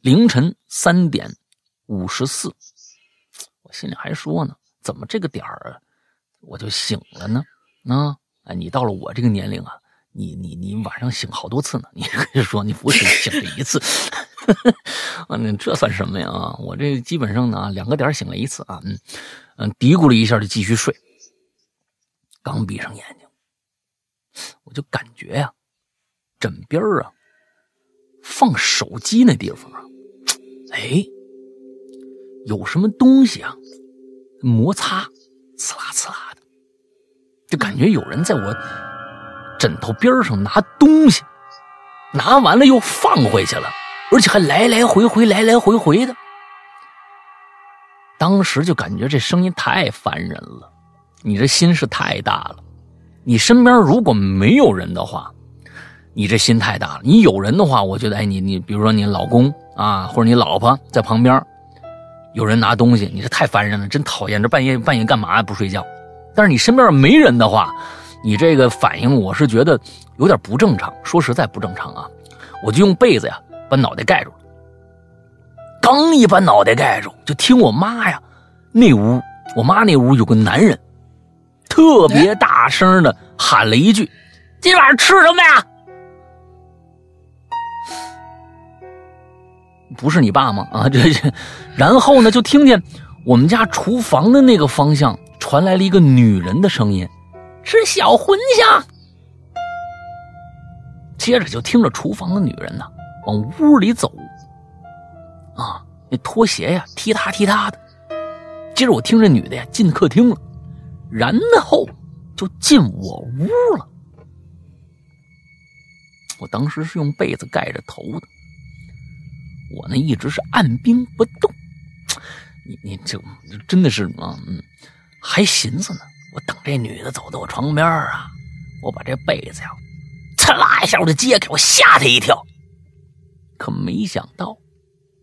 凌晨三点五十四，我心里还说呢，怎么这个点儿我就醒了呢？啊，哎，你到了我这个年龄啊，你你你晚上醒好多次呢，你可以说你不是醒了一次。嗯，这算什么呀？我这基本上呢，两个点醒了一次啊，嗯嗯，嘀咕了一下就继续睡。刚闭上眼睛，我就感觉呀，枕边啊，放手机那地方啊，哎，有什么东西啊，摩擦，刺啦刺啦的，就感觉有人在我枕头边上拿东西，拿完了又放回去了。而且还来来回回，来来回回的。当时就感觉这声音太烦人了，你这心是太大了。你身边如果没有人的话，你这心太大了。你有人的话，我觉得，哎，你你，比如说你老公啊，或者你老婆在旁边，有人拿东西，你这太烦人了，真讨厌。这半夜半夜干嘛不睡觉？但是你身边没人的话，你这个反应，我是觉得有点不正常。说实在不正常啊。我就用被子呀把脑袋盖住了。刚一把脑袋盖住，就听我妈呀，那屋我妈那屋有个男人，特别大声的喊了一句：“今晚上吃什么呀？”不是你爸吗？啊，这这，然后呢，就听见我们家厨房的那个方向传来了一个女人的声音：“吃小茴香。”接着就听着厨房的女人呢往屋里走，啊，那拖鞋呀踢踏踢踏的。接着我听这女的呀进客厅了，然后就进我屋了。我当时是用被子盖着头的。我呢一直是按兵不动，你你就真的是啊，嗯，还寻思呢，我等这女的走到我床边啊，我把这被子呀，嚓啦一下我就揭开，我吓她一跳。可没想到，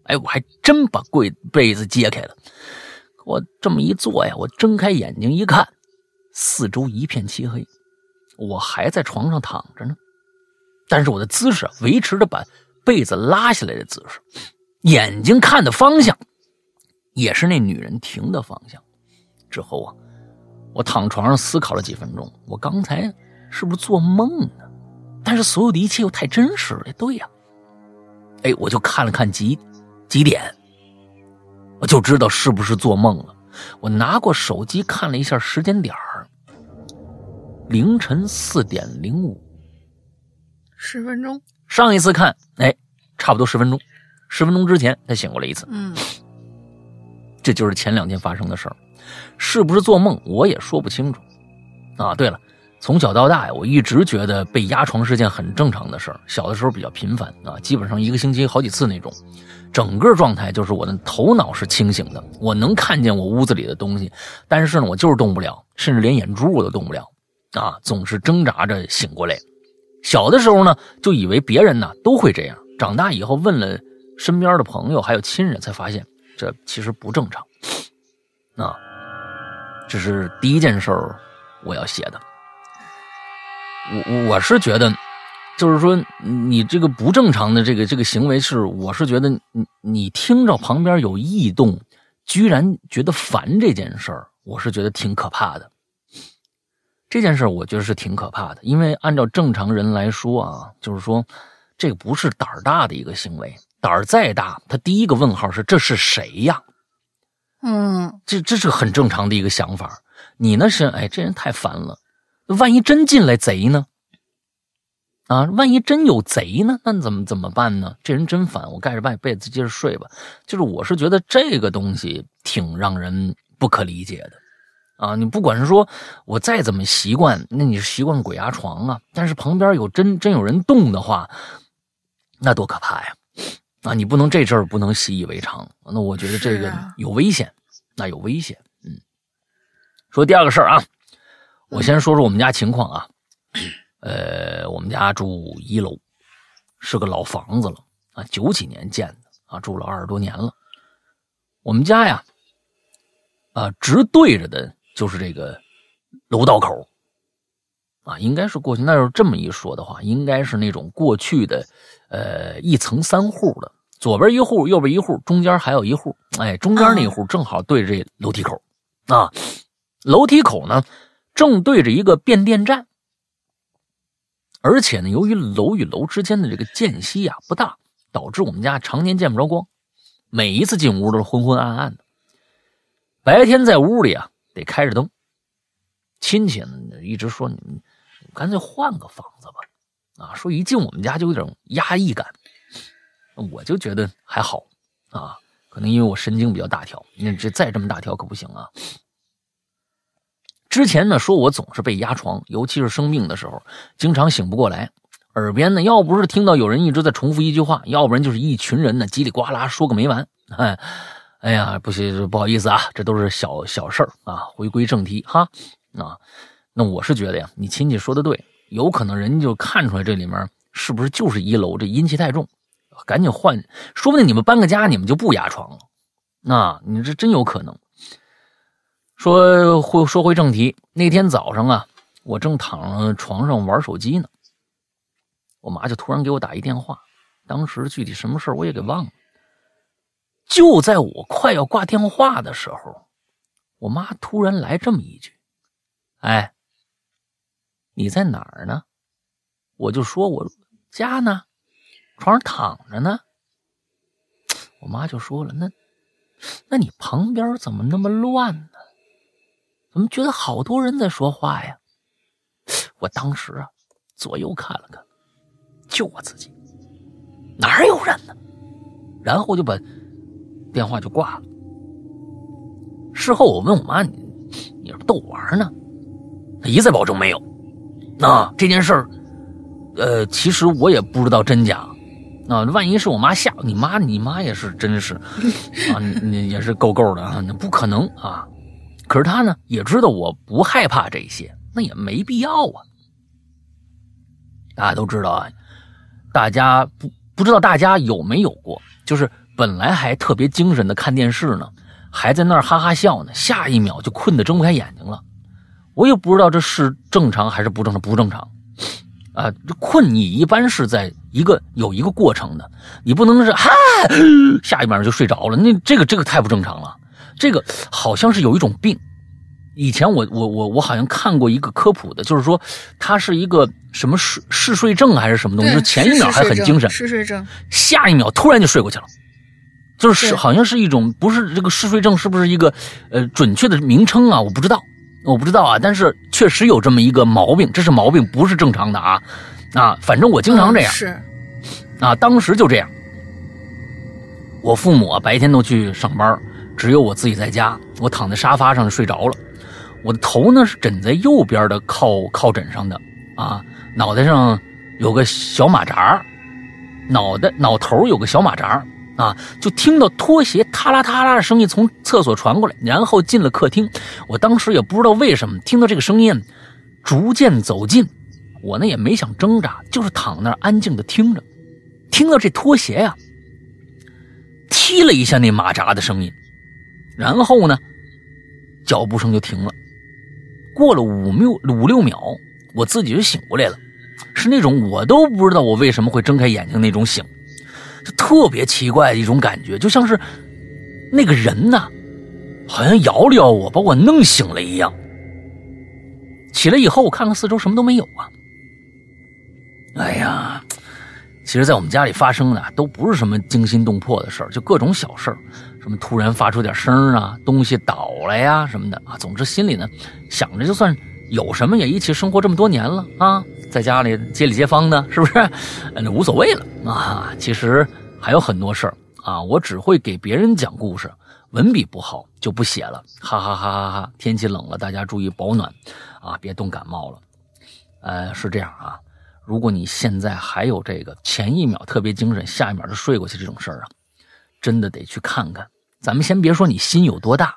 哎，我还真把柜被子揭开了。我这么一坐呀，我睁开眼睛一看，四周一片漆黑，我还在床上躺着呢，但是我的姿势维持着把。被子拉下来的姿势，眼睛看的方向，也是那女人停的方向。之后啊，我躺床上思考了几分钟，我刚才是不是做梦呢？但是所有的一切又太真实了。对呀，哎，我就看了看几几点，我就知道是不是做梦了。我拿过手机看了一下时间点儿，凌晨四点零五，十分钟。上一次看，哎，差不多十分钟，十分钟之前他醒过来一次。嗯，这就是前两天发生的事儿，是不是做梦我也说不清楚。啊，对了，从小到大呀，我一直觉得被压床是件很正常的事儿。小的时候比较频繁啊，基本上一个星期好几次那种。整个状态就是我的头脑是清醒的，我能看见我屋子里的东西，但是呢，我就是动不了，甚至连眼珠我都动不了。啊，总是挣扎着醒过来。小的时候呢，就以为别人呢都会这样。长大以后问了身边的朋友还有亲人，才发现这其实不正常。啊，这是第一件事我要写的。我我是觉得，就是说你这个不正常的这个这个行为是，我是觉得你你听着旁边有异动，居然觉得烦这件事儿，我是觉得挺可怕的。这件事我觉得是挺可怕的，因为按照正常人来说啊，就是说，这个不是胆儿大的一个行为，胆儿再大，他第一个问号是这是谁呀？嗯，这这是很正常的一个想法。你呢是哎，这人太烦了，万一真进来贼呢？啊，万一真有贼呢？那怎么怎么办呢？这人真烦，我盖着被被子接着睡吧。就是我是觉得这个东西挺让人不可理解的。啊，你不管是说我再怎么习惯，那你是习惯鬼压床啊？但是旁边有真真有人动的话，那多可怕呀！啊，你不能这阵儿不能习以为常。那我觉得这个有危险，那有危险。嗯，说第二个事儿啊，我先说说我们家情况啊。呃，我们家住一楼，是个老房子了啊，九几年建的啊，住了二十多年了。我们家呀，啊，直对着的。就是这个楼道口啊，应该是过去那要这么一说的话，应该是那种过去的呃一层三户的，左边一户，右边一户，中间还有一户。哎，中间那户正好对着这楼梯口啊，楼梯口呢正对着一个变电站，而且呢，由于楼与楼之间的这个间隙啊不大，导致我们家常年见不着光，每一次进屋都是昏昏暗暗的，白天在屋里啊。得开着灯，亲戚呢一直说你们干脆换个房子吧，啊，说一进我们家就有点压抑感，我就觉得还好啊，可能因为我神经比较大条，你这再这么大条可不行啊。之前呢说我总是被压床，尤其是生病的时候，经常醒不过来，耳边呢要不是听到有人一直在重复一句话，要不然就是一群人呢叽里呱啦说个没完，哎。哎呀，不行，不好意思啊，这都是小小事儿啊。回归正题哈，啊，那我是觉得呀，你亲戚说的对，有可能人家就看出来这里面是不是就是一楼这阴气太重，赶紧换，说不定你们搬个家，你们就不压床了。那你这真有可能。说回说回正题，那天早上啊，我正躺床上玩手机呢，我妈就突然给我打一电话，当时具体什么事我也给忘了。就在我快要挂电话的时候，我妈突然来这么一句：“哎，你在哪儿呢？”我就说：“我家呢，床上躺着呢。”我妈就说了：“那，那你旁边怎么那么乱呢？怎么觉得好多人在说话呀？”我当时啊，左右看了看，就我自己，哪有人呢？然后就把。电话就挂了。事后我问我妈：“你你是逗我玩呢？”她一再保证没有。那这件事儿，呃，其实我也不知道真假。啊，万一是我妈吓你妈，你妈也是真是啊，你也是够够的啊，那不可能啊。可是他呢，也知道我不害怕这些，那也没必要啊。大家都知道啊，大家不不知道大家有没有过，就是。本来还特别精神的看电视呢，还在那儿哈哈笑呢，下一秒就困得睁不开眼睛了。我也不知道这是正常还是不正常，不正常。啊，困你一般是在一个有一个过程的，你不能是哈，下一秒就睡着了，那这个这个太不正常了。这个好像是有一种病。以前我我我我好像看过一个科普的，就是说他是一个什么嗜嗜睡症还是什么东西，就前一秒还很精神，嗜睡症，下一秒突然就睡过去了。就是好像是一种不是这个嗜睡症，是不是一个呃准确的名称啊？我不知道，我不知道啊。但是确实有这么一个毛病，这是毛病，不是正常的啊啊！反正我经常这样，是啊，当时就这样。我父母啊白天都去上班，只有我自己在家。我躺在沙发上睡着了，我的头呢是枕在右边的靠靠枕上的啊，脑袋上有个小马扎，脑袋脑头有个小马扎。啊！就听到拖鞋踏啦踏啦的声音从厕所传过来，然后进了客厅。我当时也不知道为什么，听到这个声音，逐渐走近。我呢也没想挣扎，就是躺那儿安静的听着。听到这拖鞋呀，踢了一下那马扎的声音，然后呢，脚步声就停了。过了五六五六秒，我自己就醒过来了，是那种我都不知道我为什么会睁开眼睛那种醒。就特别奇怪的一种感觉，就像是那个人呢，好像摇了摇我，把我弄醒了一样。起来以后，我看看四周，什么都没有啊。哎呀，其实，在我们家里发生的都不是什么惊心动魄的事儿，就各种小事儿，什么突然发出点声啊，东西倒了呀什么的啊。总之，心里呢想着，就算有什么，也一起生活这么多年了啊。在家里街里街坊的，是不是？那无所谓了啊。其实还有很多事儿啊，我只会给别人讲故事，文笔不好就不写了。哈哈哈哈哈！天气冷了，大家注意保暖啊，别冻感冒了。呃，是这样啊。如果你现在还有这个前一秒特别精神，下一秒就睡过去这种事儿啊，真的得去看看。咱们先别说你心有多大，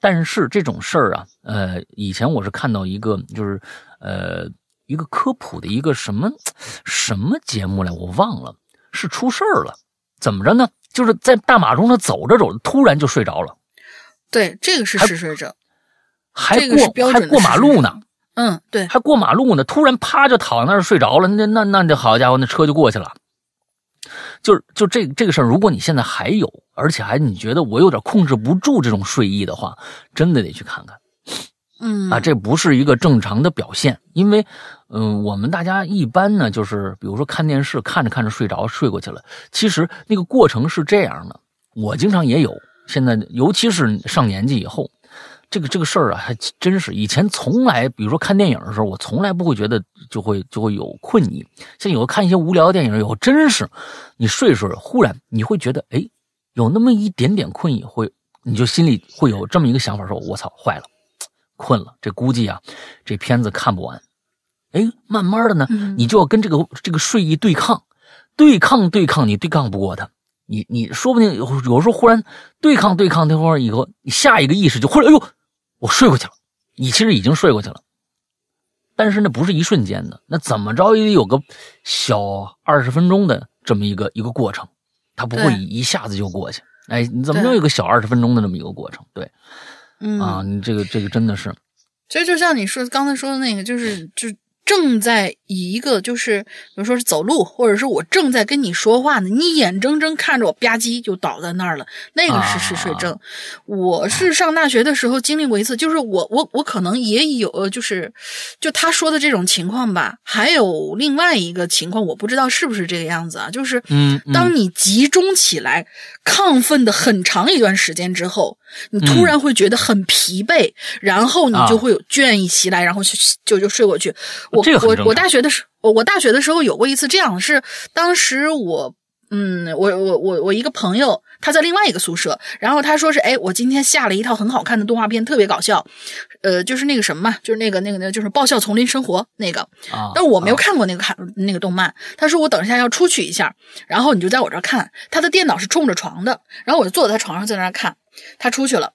但是这种事儿啊，呃，以前我是看到一个，就是呃。一个科普的一个什么什么节目来，我忘了，是出事儿了，怎么着呢？就是在大马路上走着走着，突然就睡着了。对，这个是嗜睡者，还过还过马路呢。嗯，对，还过马路呢，突然啪就躺那儿睡着了。那那那这好家伙，那车就过去了。就是就这这个事儿，如果你现在还有，而且还你觉得我有点控制不住这种睡意的话，真的得去看看。嗯啊，这不是一个正常的表现，因为，嗯，我们大家一般呢，就是比如说看电视，看着看着睡着，睡过去了。其实那个过程是这样的，我经常也有。现在尤其是上年纪以后，这个这个事儿啊，还真是以前从来，比如说看电影的时候，我从来不会觉得就会就会有困意。像有看一些无聊的电影以后，真是你睡睡，忽然你会觉得，哎，有那么一点点困意，会你就心里会有这么一个想法，说我操，坏了。困了，这估计啊，这片子看不完。哎，慢慢的呢，你就要跟这个这个睡意对抗，对抗对抗，你对抗不过他，你你说不定有有时候忽然对抗对抗那会儿以后，你下一个意识就忽然哎呦，我睡过去了。你其实已经睡过去了，但是那不是一瞬间的，那怎么着也得有个小二十分钟的这么一个一个过程，它不会一下子就过去。哎，你怎么着有个小二十分钟的这么一个过程？对。嗯啊，你这个这个真的是，其实就像你说刚才说的那个，就是就正在以一个就是，比如说是走路，或者是我正在跟你说话呢，你眼睁睁看着我吧唧就倒在那儿了，那个是嗜睡症。我是上大学的时候经历过一次，就是我我我可能也有，呃就是就他说的这种情况吧。还有另外一个情况，我不知道是不是这个样子啊，就是当你集中起来、亢奋的很长一段时间之后，你突然会觉得很疲惫，然后你就会有倦意袭来，然后就就就睡过去。我我这个我我大学的时我我大学的时候有过一次这样，是当时我。嗯，我我我我一个朋友，他在另外一个宿舍，然后他说是，哎，我今天下了一套很好看的动画片，特别搞笑，呃，就是那个什么嘛，就是那个那个那个，就是《爆笑丛林生活》那个，啊，但我没有看过那个看那个动漫。他说我等一下要出去一下，然后你就在我这儿看。他的电脑是冲着床的，然后我就坐在他床上在那儿看。他出去了，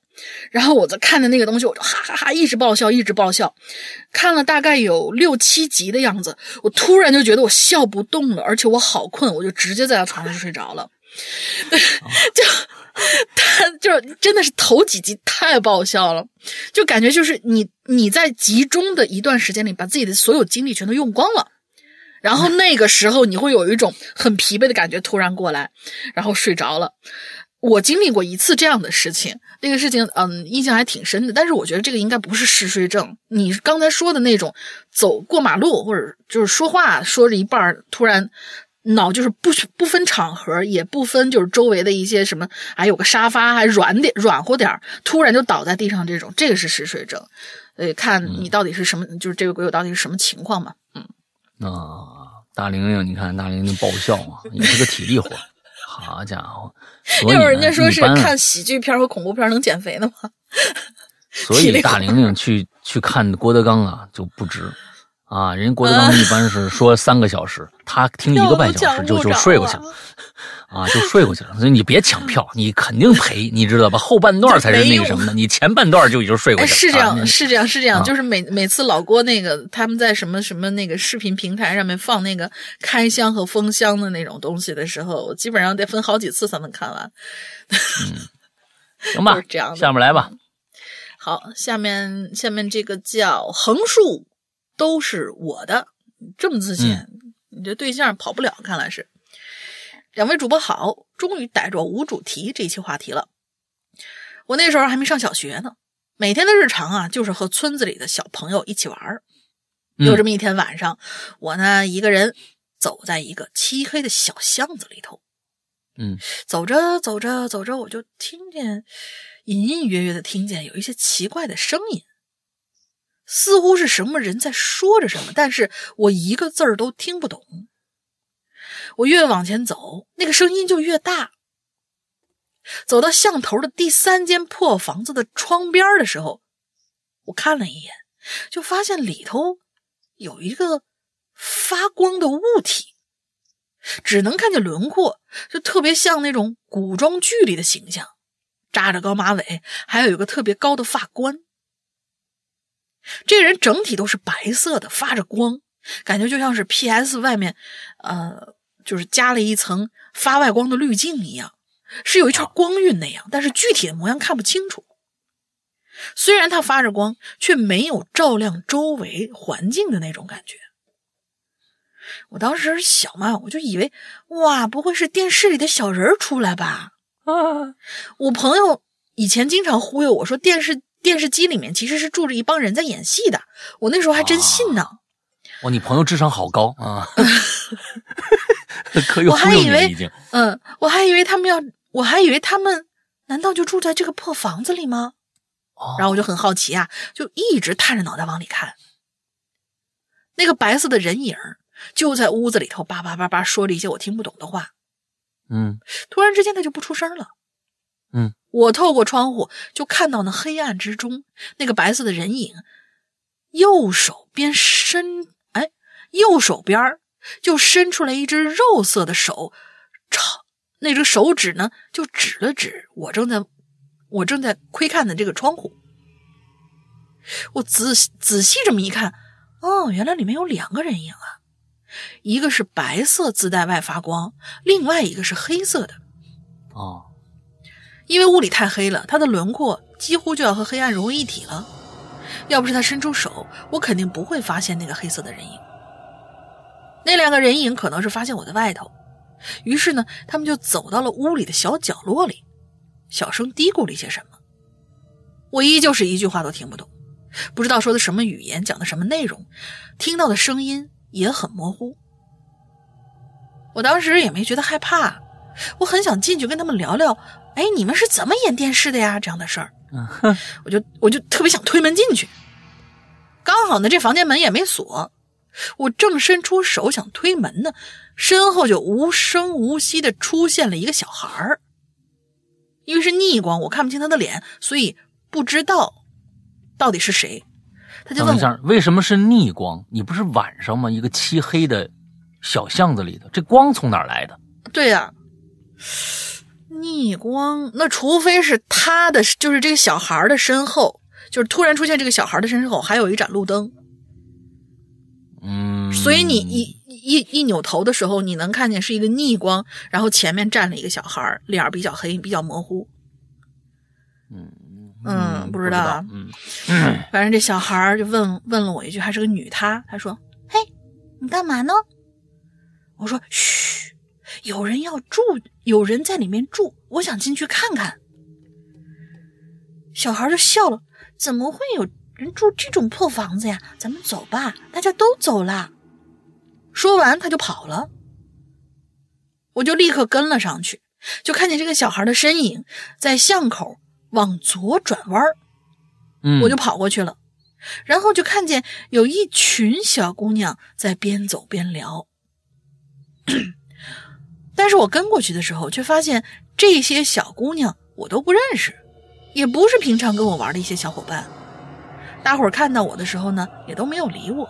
然后我在看的那个东西，我就哈哈哈一直爆笑，一直爆笑。看了大概有六七集的样子，我突然就觉得我笑不动了，而且我好困，我就直接在他床上就睡着了。就他就是真的是头几集太爆笑了，就感觉就是你你在集中的一段时间里，把自己的所有精力全都用光了。然后那个时候你会有一种很疲惫的感觉突然过来，然后睡着了。我经历过一次这样的事情，那个事情嗯印象还挺深的，但是我觉得这个应该不是嗜睡症。你刚才说的那种走过马路或者就是说话说着一半儿突然脑就是不不分场合，也不分就是周围的一些什么，还有个沙发还软点软和点儿，突然就倒在地上这种，这个是嗜睡症。呃，看你到底是什么，就是这个鬼友到底是什么情况嘛？嗯，啊，大玲玲，你看大玲玲爆笑嘛，也是个体力活。好家伙，要人家说是看喜剧片和恐怖片能减肥的吗？所以大玲玲去去看郭德纲啊就不值啊，人家郭德纲一般是说三个小时，他听一个半小时就就睡过去了啊，就睡过去了。所以你别抢票，你肯定赔，你知道吧？后半段才是那个什么的，你前半段就已经睡过哎，去了。是这样，啊是这样，是这样，啊就是每每次老郭那个他们在什么什么那个视频平台上面放那个开箱和封箱的那种东西的时候，我基本上得分好几次才能看完。行吧这样下面来吧。好，下面下面这个叫横竖都是我的，这么自信，嗯你这对象跑不了，看来是。两位主播好，终于逮着无主题这期话题了。我那时候还没上小学呢，每天的日常啊，就是和村子里的小朋友一起玩儿。嗯有这么一天晚上，我呢一个人走在一个漆黑的小巷子里头，嗯走着走着走着，我就听见隐隐约约的听见有一些奇怪的声音，似乎是什么人在说着什么，但是我一个字儿都听不懂。我越往前走，那个声音就越大。走到巷头的第三间破房子的窗边的时候，我看了一眼，就发现里头有一个发光的物体。只能看见轮廓，就特别像那种古装剧里的形象，扎着高马尾，还有一个特别高的发冠。这个人整体都是白色的，发着光，感觉就像是 PS 外面，呃，就是加了一层发外光的滤镜一样，是有一圈光晕那样，但是具体的模样看不清楚。虽然它发着光，却没有照亮周围环境的那种感觉。我当时小嘛，我就以为哇，不会是电视里的小人儿出来吧？啊，我朋友以前经常忽悠我说，电视电视机里面其实是住着一帮人在演戏的。我那时候还真信呢。哇，你朋友智商好高啊，我还以为。嗯，我还以为他们要，我还以为他们难道就住在这个破房子里吗？哦然后我就很好奇啊，就一直探着脑袋往里看。那个白色的人影就在屋子里头叭叭叭叭说了一些我听不懂的话。嗯突然之间他就不出声了。嗯，我透过窗户就看到那黑暗之中那个白色的人影，右手边伸，哎，右手边儿就伸出来一只肉色的手，朝那只手指呢就指了指我正在我正在窥看的这个窗户。我仔仔细这么一看，哦，原来里面有两个人影啊，一个是白色自带外发光，另外一个是黑色的。哦，因为屋里太黑了，他的轮廓几乎就要和黑暗融为一体了。要不是他伸出手，我肯定不会发现那个黑色的人影。那两个人影可能是发现我在外头，于是呢，他们就走到了屋里的小角落里，小声嘀咕了一些什么。我依旧是一句话都听不懂，不知道说的什么语言，讲的什么内容，听到的声音也很模糊。我当时也没觉得害怕，我很想进去跟他们聊聊。哎，你们是怎么演电视的呀？这样的事儿，我就我就特别想推门进去。刚好呢，这房间门也没锁，我正伸出手想推门呢，身后就无声无息的出现了一个小孩儿。因为是逆光，我看不清他的脸，所以不知道到底是谁。他就问我，为什么是逆光？你不是晚上吗？一个漆黑的小巷子里头，这光从哪儿来的？对呀。逆光，那除非是他的，就是这个小孩的身后，就是突然出现这个小孩的身后，还有一盏路灯。嗯，所以你一一一扭头的时候，你能看见是一个逆光，然后前面站了一个小孩，脸比较黑，比较模糊。嗯嗯，不知道，嗯，反正这小孩就问问了我一句，还是个女，她她说：“嘿，你干嘛呢？”我说：“嘘。”有人要住，有人在里面住，我想进去看看。小孩就笑了：“怎么会有人住这种破房子呀？咱们走吧。”大家都走了。说完，他就跑了。我就立刻跟了上去，就看见这个小孩的身影在巷口往左转弯嗯，我就跑过去了，然后就看见有一群小姑娘在边走边聊。但是我跟过去的时候，却发现这些小姑娘我都不认识，也不是平常跟我玩的一些小伙伴。大伙儿看到我的时候呢，也都没有理我，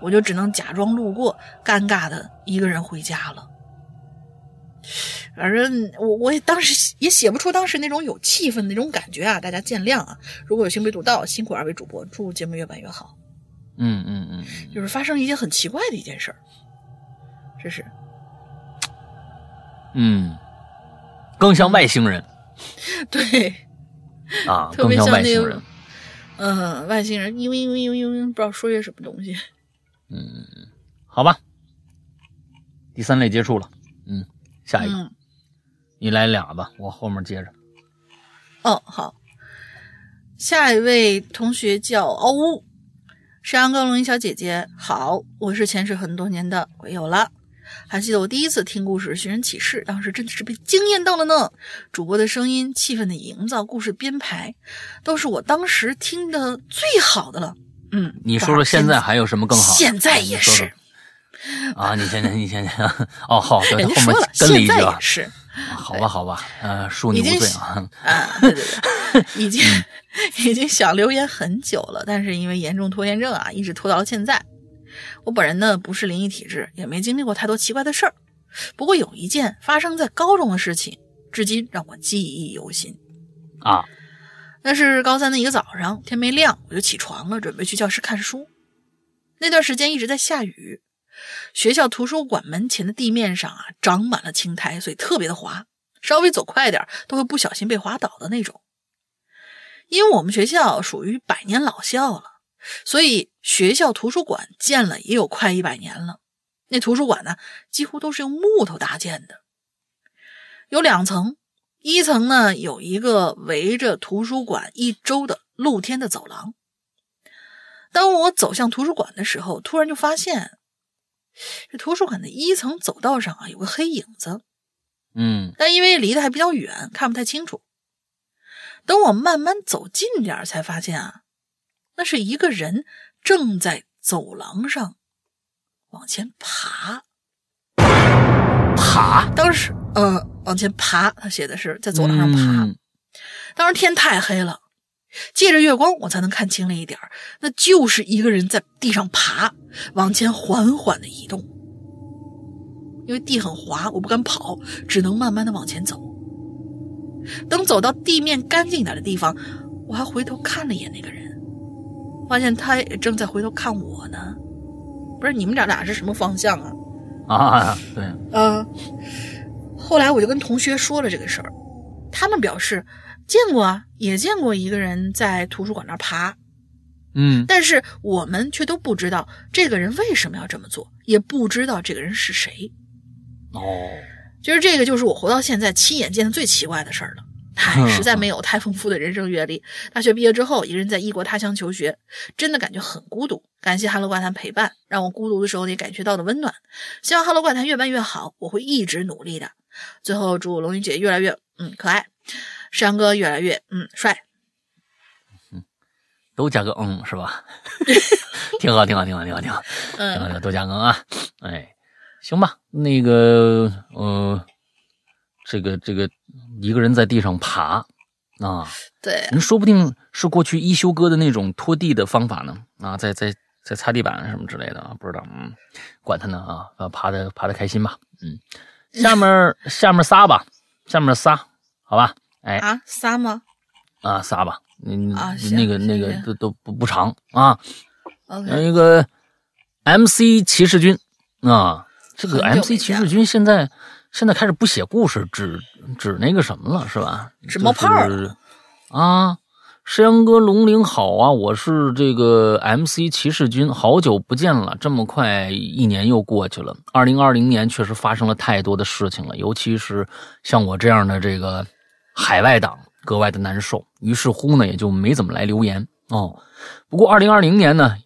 我就只能假装路过，尴尬的一个人回家了。反正我我也当时也写不出当时那种有气氛的那种感觉啊，大家见谅啊。如果有幸被读到，辛苦二位主播，祝节目越办越好。嗯嗯嗯，就是发生一件很奇怪的一件事儿，这是。嗯，更像外星人。对，啊，特别像外星人。嗯，外星人，因为因为因为因为不知道说些什么东西。嗯，好吧。第三类接触了。嗯，下一个，你来俩吧，我后面接着。哦，好。下一位同学叫欧乌，山羊高龙一小姐姐，好，我是潜水很多年的鬼友了。还记得我第一次听故事《寻人启事》，当时真的是被惊艳到了呢。主播的声音、气氛的营造、故事编排，都是我当时听的最好的了。嗯，你说说现在还有什么更好？现在也是。啊，你先先，你先先。哦，好，后面跟了一句啊。是。好吧，好吧，呃，恕你无罪啊。啊，对对对，已经已经想留言很久了，但是因为严重拖延症啊，一直拖到了现在。我本人呢不是灵异体质，也没经历过太多奇怪的事儿。不过有一件发生在高中的事情，至今让我记忆犹新。啊，那是高三的一个早上，天没亮我就起床了，准备去教室看书。那段时间一直在下雨，学校图书馆门前的地面上啊长满了青苔，所以特别的滑，稍微走快点都会不小心被滑倒的那种。因为我们学校属于百年老校了。所以学校图书馆建了也有快一百年了。那图书馆呢，几乎都是用木头搭建的，有两层，一层呢有一个围着图书馆一周的露天的走廊。当我走向图书馆的时候，突然就发现，这图书馆的一层走道上啊有个黑影子，嗯，但因为离得还比较远，看不太清楚。等我慢慢走近点才发现啊。那是一个人正在走廊上往前爬，爬。当时，呃，往前爬，他写的是在走廊上爬。当时天太黑了，借着月光我才能看清了一点那就是一个人在地上爬，往前缓缓的移动。因为地很滑，我不敢跑，只能慢慢的往前走。等走到地面干净点的地方，我还回头看了一眼那个人。发现他也正在回头看我呢，不是你们俩俩是什么方向啊？啊，对，嗯。后来我就跟同学说了这个事儿，他们表示见过啊，也见过一个人在图书馆那儿爬，嗯但是我们却都不知道这个人为什么要这么做，也不知道这个人是谁。哦，其实这个就是我活到现在亲眼见的最奇怪的事儿了。唉，实在没有太丰富的人生阅历。大学毕业之后，一个人在异国他乡求学，真的感觉很孤独。感谢《哈喽怪谈》陪伴，让我孤独的时候也感觉到了温暖。希望《哈喽怪谈》越办越好，我会一直努力的。最后祝龙云姐越来越嗯可爱，山哥越来越嗯帅。都加个嗯是吧？挺好，挺好，挺好，挺好，挺好，挺好，嗯，都加个啊！哎，行吧，那个呃，这个这个一个人在地上爬。啊，对，人说不定是过去一休哥的那种拖地的方法呢？啊，在在在擦地板什么之类的啊，不知道，嗯，管他呢啊，啊，爬的爬的开心吧，嗯，下面下面仨吧，下面仨，好吧，哎。啊，仨吗？啊仨吧，嗯，啊那个那个都都不不长啊，有？OK，一个 MC 骑士军啊，这个 MC 骑士军现在现在开始不写故事，只只那个什么了，是吧？只冒泡儿就是啊。山羊哥龙鳞好啊，我是这个 MC 骑士军，好久不见了，这么快一年又过去了。二零二零年确实发生了太多的事情了，尤其是像我这样的这个海外党格外的难受。于是乎呢，也就没怎么来留言哦。不过二零二零年呢，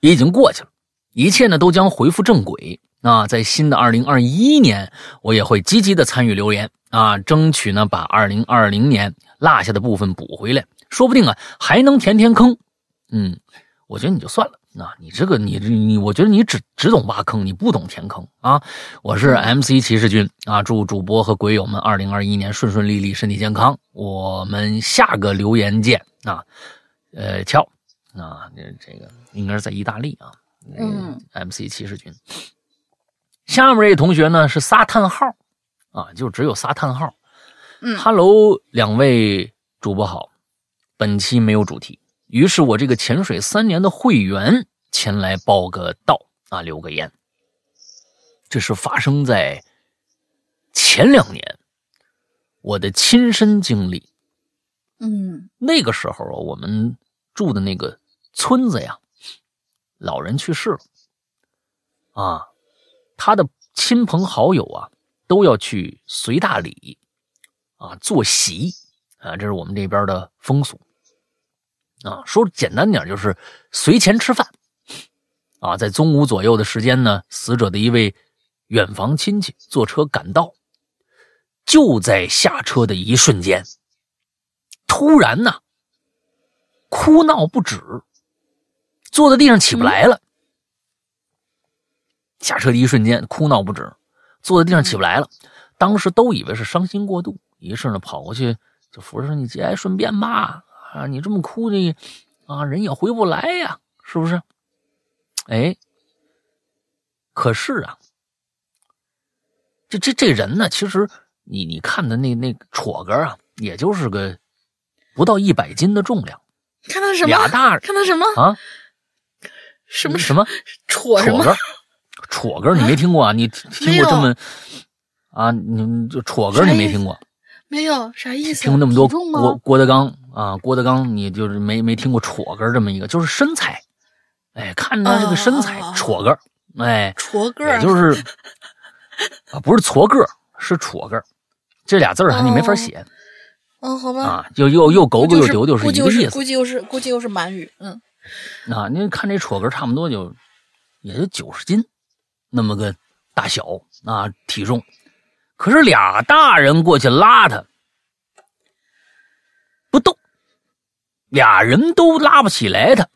也已经过去了，一切呢都将恢复正轨啊！在新的二零二一年，我也会积极的参与留言啊，争取呢把二零二零年落下的部分补回来，说不定啊还能填填坑。嗯，我觉得你就算了，啊、你这个你你，我觉得你只只懂挖坑，你不懂填坑啊！我是 MC 骑士军啊，祝主播和鬼友们二零二一年顺顺利利，身体健康。我们下个留言见啊！呃，敲啊，这这个应该是在意大利啊。嗯，MC 骑士军。下面这位同学呢是仨叹号啊，就只有仨叹号。嗯，Hello，两位主播好，本期没有主题，于是我这个潜水三年的会员前来报个到啊，留个言。这是发生在前两年我的亲身经历。嗯那个时候啊，我们住的那个村子呀，老人去世了，啊，他的亲朋好友啊都要去随大礼，啊，坐席，啊，这是我们这边的风俗，啊，说简单点就是随钱吃饭，啊，在中午左右的时间呢，死者的一位远房亲戚坐车赶到，就在下车的一瞬间。突然呢，哭闹不止，坐在地上起不来了。下车的一瞬间，哭闹不止，坐在地上起不来了。当时都以为是伤心过度，于是呢跑过去就扶着说：“你节哀顺变吧，啊，你这么哭的啊人也回不来呀，是不是？”哎，可是啊，这这这人呢，其实你你看的那那个戳个啊，也就是个。不到一百斤的重量，看到什么？俩大看到什么？啊？什么什么？戳什么？戳根，戳根，你没听过啊？你听过这么啊？你就戳根，你没听过？没有，啥意思？听过那么多郭郭德纲啊？郭德纲，你就是没没听过戳根这么一个，就是身材，哎，看他这个身材哦，戳根，哎，戳个儿也就是 啊，不是矬个儿，是戳根儿，这俩字儿还你没法写嗯，好吧，啊，又又又狗狗又丢丢是一个意思估计又是估计又是满语，嗯，啊。您看这戳根儿差不多就也就九十斤那么个大小啊体重，可是俩大人过去拉他不动，俩人都拉不起来他。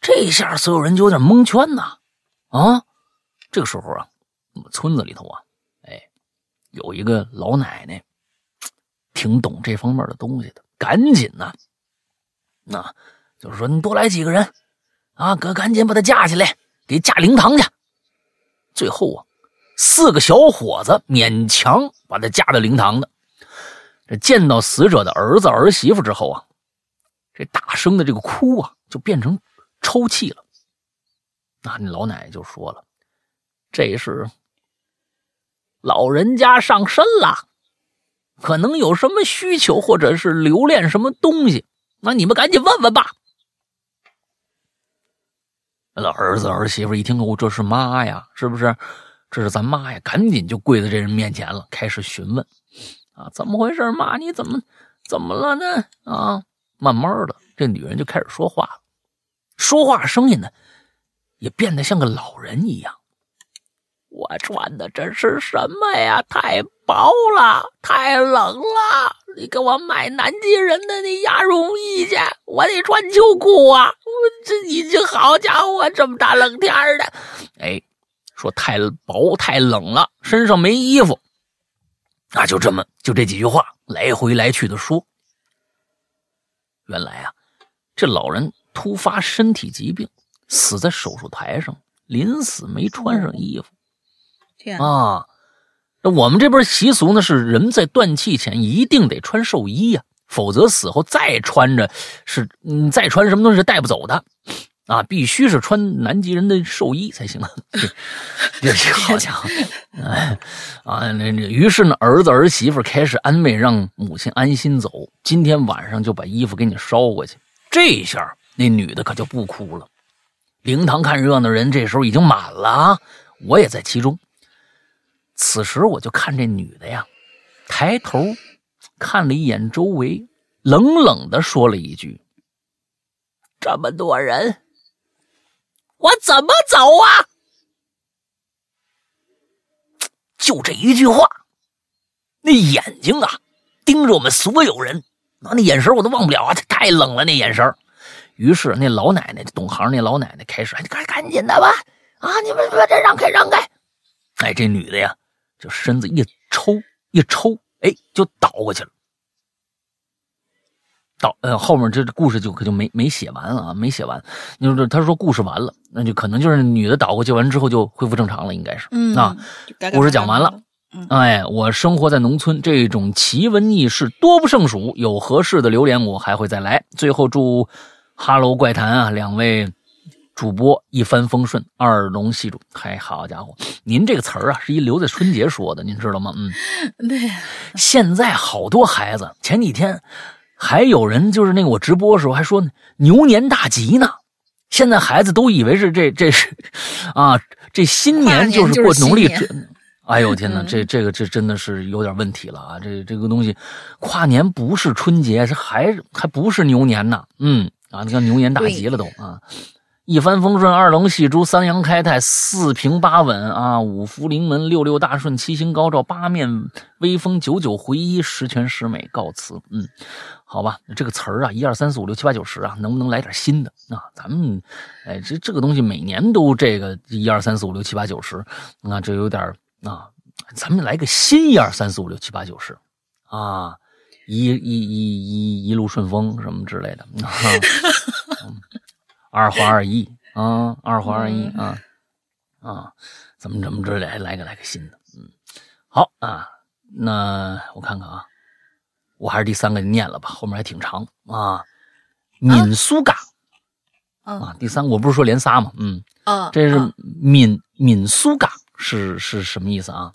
这下所有人就有点蒙圈呐啊！这个时候啊，我们村子里头啊，哎，有一个老奶奶，挺懂这方面的东西的，赶紧呐、那就是说你多来几个人啊，赶赶紧把他架起来，给架灵堂去。最后啊，四个小伙子勉强把他架到灵堂的。这见到死者的儿子儿媳妇之后啊，这大声的这个哭啊，就变成抽泣了。那那老奶奶就说了：“这是老人家上身了，可能有什么需求，或者是留恋什么东西，那你们赶紧问问吧。儿子儿媳妇一听，哦，这是妈呀，是不是？这是咱妈呀，赶紧就跪在这人面前了，开始询问啊，怎么回事？妈，你怎么怎么了呢？啊，慢慢的，这女人就开始说话了，说话声音呢，也变得像个老人一样。我穿的这是什么呀？太薄了，太冷了。你给我买南极人的那鸭绒衣去，我得穿秋裤啊！我这已经好家伙，这么大冷天的，哎，说太薄太冷了，身上没衣服。那就这么就这几句话来回来去的说。原来啊，这老人突发身体疾病，死在手术台上，临死没穿上衣服。啊！那我们这边习俗呢，是人在断气前一定得穿寿衣呀，否则死后再穿着是嗯再穿什么东西是带不走的啊，必须是穿南极人的寿衣才行。这好家伙，哎啊！那那于是呢，儿子儿媳妇开始安慰，让母亲安心走。今天晚上就把衣服给你捎过去。这一下那女的可就不哭了。灵堂看热闹人这时候已经满了，我也在其中。此时我就看这女的呀，抬头看了一眼周围，冷冷的说了一句：“这么多人，我怎么走啊？”就这一句话，那眼睛啊，盯着我们所有人，那那眼神我都忘不了啊！太冷了，那眼神。于是那老奶奶，懂行那老奶奶开始：“赶赶紧的吧，啊，你们把这让开让开！”哎，这女的呀。就身子一抽一抽，哎，就倒过去了。倒呃，后面这故事就可就没没写完啊，没写完。就是他说故事完了，那就可能就是女的倒过去完之后就恢复正常了，应该是。嗯啊，故事讲完了。哎，我生活在农村，这种奇闻异事多不胜数。有合适的榴莲，我还会再来。最后祝哈喽怪谈啊，两位。主播一帆风顺，二龙戏珠，嗨，好家伙，您这个词儿啊，是一留在春节说的，您知道吗？嗯，对。现在好多孩子，前几天还有人就是那个我直播的时候还说，牛年大吉呢。现在孩子都以为是这这是啊，这新年就是过农历。哎呦天哪，这这个这真的是有点问题了啊！这这个东西，跨年不是春节，这还还不是牛年呢。嗯啊，你看牛年大吉了都啊。一帆风顺，二龙戏珠，三阳开泰，四平八稳啊！五福临门，六六大顺，七星高照，八面威风，九九回一，十全十美，告辞。嗯，好吧，这个词儿啊，一二三四五六七八九十啊，能不能来点新的啊？咱们，哎，这这个东西每年都这个一二三四五六七八九十，啊，这有点啊，咱们来个新一二三四五六七八九十啊，一一一一一路顺风什么之类的。二花二一啊，二花二一啊啊，怎么怎么着来来个来个新的，嗯，好啊，那我看看啊，我还是第三个念了吧，后面还挺长啊。敏苏嘎啊，第三我不是说连仨吗？嗯啊，这是闽闽苏嘎是是什么意思啊？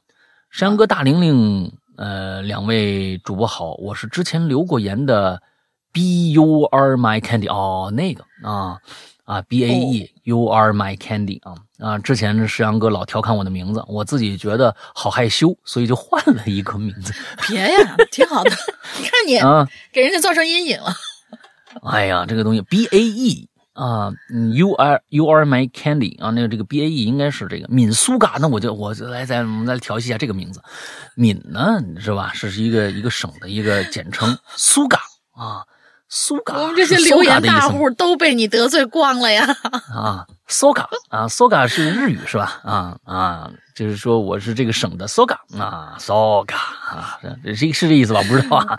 山羊哥大玲玲，呃，两位主播好，我是之前留过言的，B U R My Candy 哦，那个啊。啊，B A E，You are my candy 啊啊！之前石阳哥老调侃我的名字，我自己觉得好害羞，所以就换了一个名字。别呀，挺好的。你看你啊，给人家造成阴影了。哎呀，这个东西 B A E 啊，You are You are my candy 啊，那个这个 B A E 应该是这个闽苏嘎，那我就我就来再我们再调戏一下这个名字。闽呢是吧？是是一个一个省的一个简称，苏嘎啊。苏嘎，我们这些留言大户都被你得罪光了呀！啊，苏嘎啊，苏嘎是日语是吧？啊啊，就是说我是这个省的苏嘎啊，苏嘎啊，是是这意思吧？不知道啊。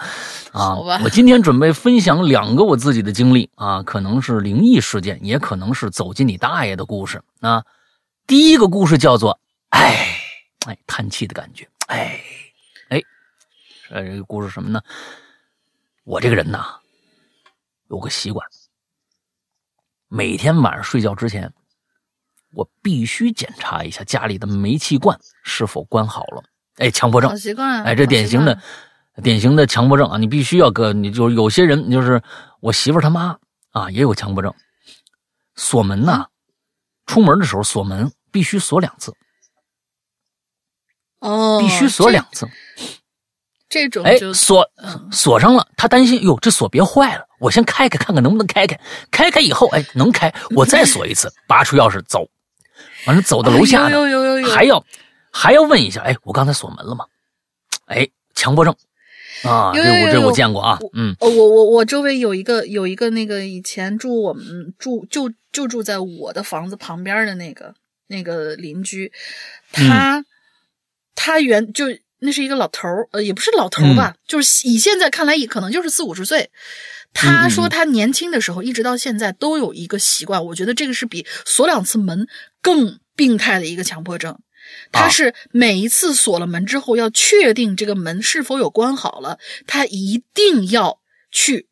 啊，我今天准备分享两个我自己的经历啊，可能是灵异事件，也可能是走进你大爷的故事啊。第一个故事叫做“哎哎”，叹气的感觉，哎哎，呃，这个故事什么呢？我这个人呐。有个习惯，每天晚上睡觉之前，我必须检查一下家里的煤气罐是否关好了。哎，强迫症，好习惯。哎，这典型的、典型的强迫症啊！你必须要搁，你就有些人就是我媳妇他妈啊，也有强迫症。锁门呐，出门的时候锁门必须锁两次，哦，必须锁两次。哎，这种就锁嗯锁上了，他担心哟，这锁别坏了，我先开开看看能不能开开。开开以后，哎，能开，我再锁一次，拔出钥匙走。完了，走到楼下呢，哎有有有有有还要还要问一下，哎，我刚才锁门了吗？哎，强迫症啊，有这我这我见过啊，嗯哦，我我我周围有一个有一个那个以前住我们住就就住在我的房子旁边的那个那个邻居，他、他原就那是一个老头儿，呃，也不是老头儿吧，就是以现在看来，也可能就是四五十岁。他说他年轻的时候一直到现在都有一个习惯，我觉得这个是比锁两次门更病态的一个强迫症。他是每一次锁了门之后，要确定这个门是否有关好了，他一定要去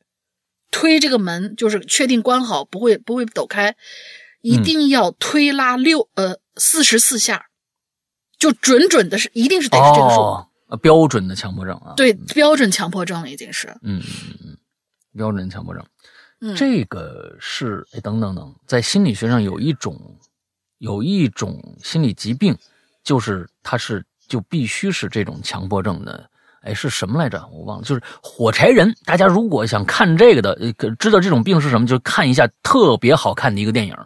推这个门，就是确定关好，不会不会抖开，一定要推拉六、呃四十四下，就准准的是一定是得是这个数，哦，呃标准的强迫症啊，对标准强迫症了已经是，嗯嗯嗯嗯，标准强迫症。嗯，这个是哎，等等等，在心理学上有一种有一种心理疾病，就是它是就必须是这种强迫症的。哎，是什么来着？我忘了，就是火柴人。大家如果想看这个的，呃，知道这种病是什么，就看一下特别好看的一个电影。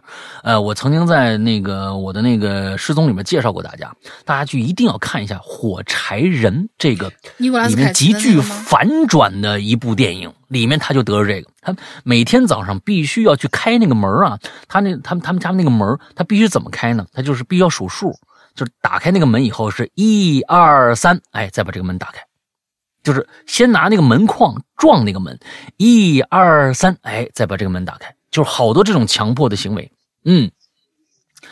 呃，我曾经在那个我的那个失踪里面介绍过大家，大家去一定要看一下《火柴人》这个里面极具反转的一部电影，里面他就得了这个，他每天早上必须要去开那个门啊，他那他们他们家那个门，他必须怎么开呢？他就是必须要数数，就是打开那个门以后是一二三，哎，再把这个门打开，就是先拿那个门框撞那个门，一二三，哎，再把这个门打开，就是好多这种强迫的行为，嗯。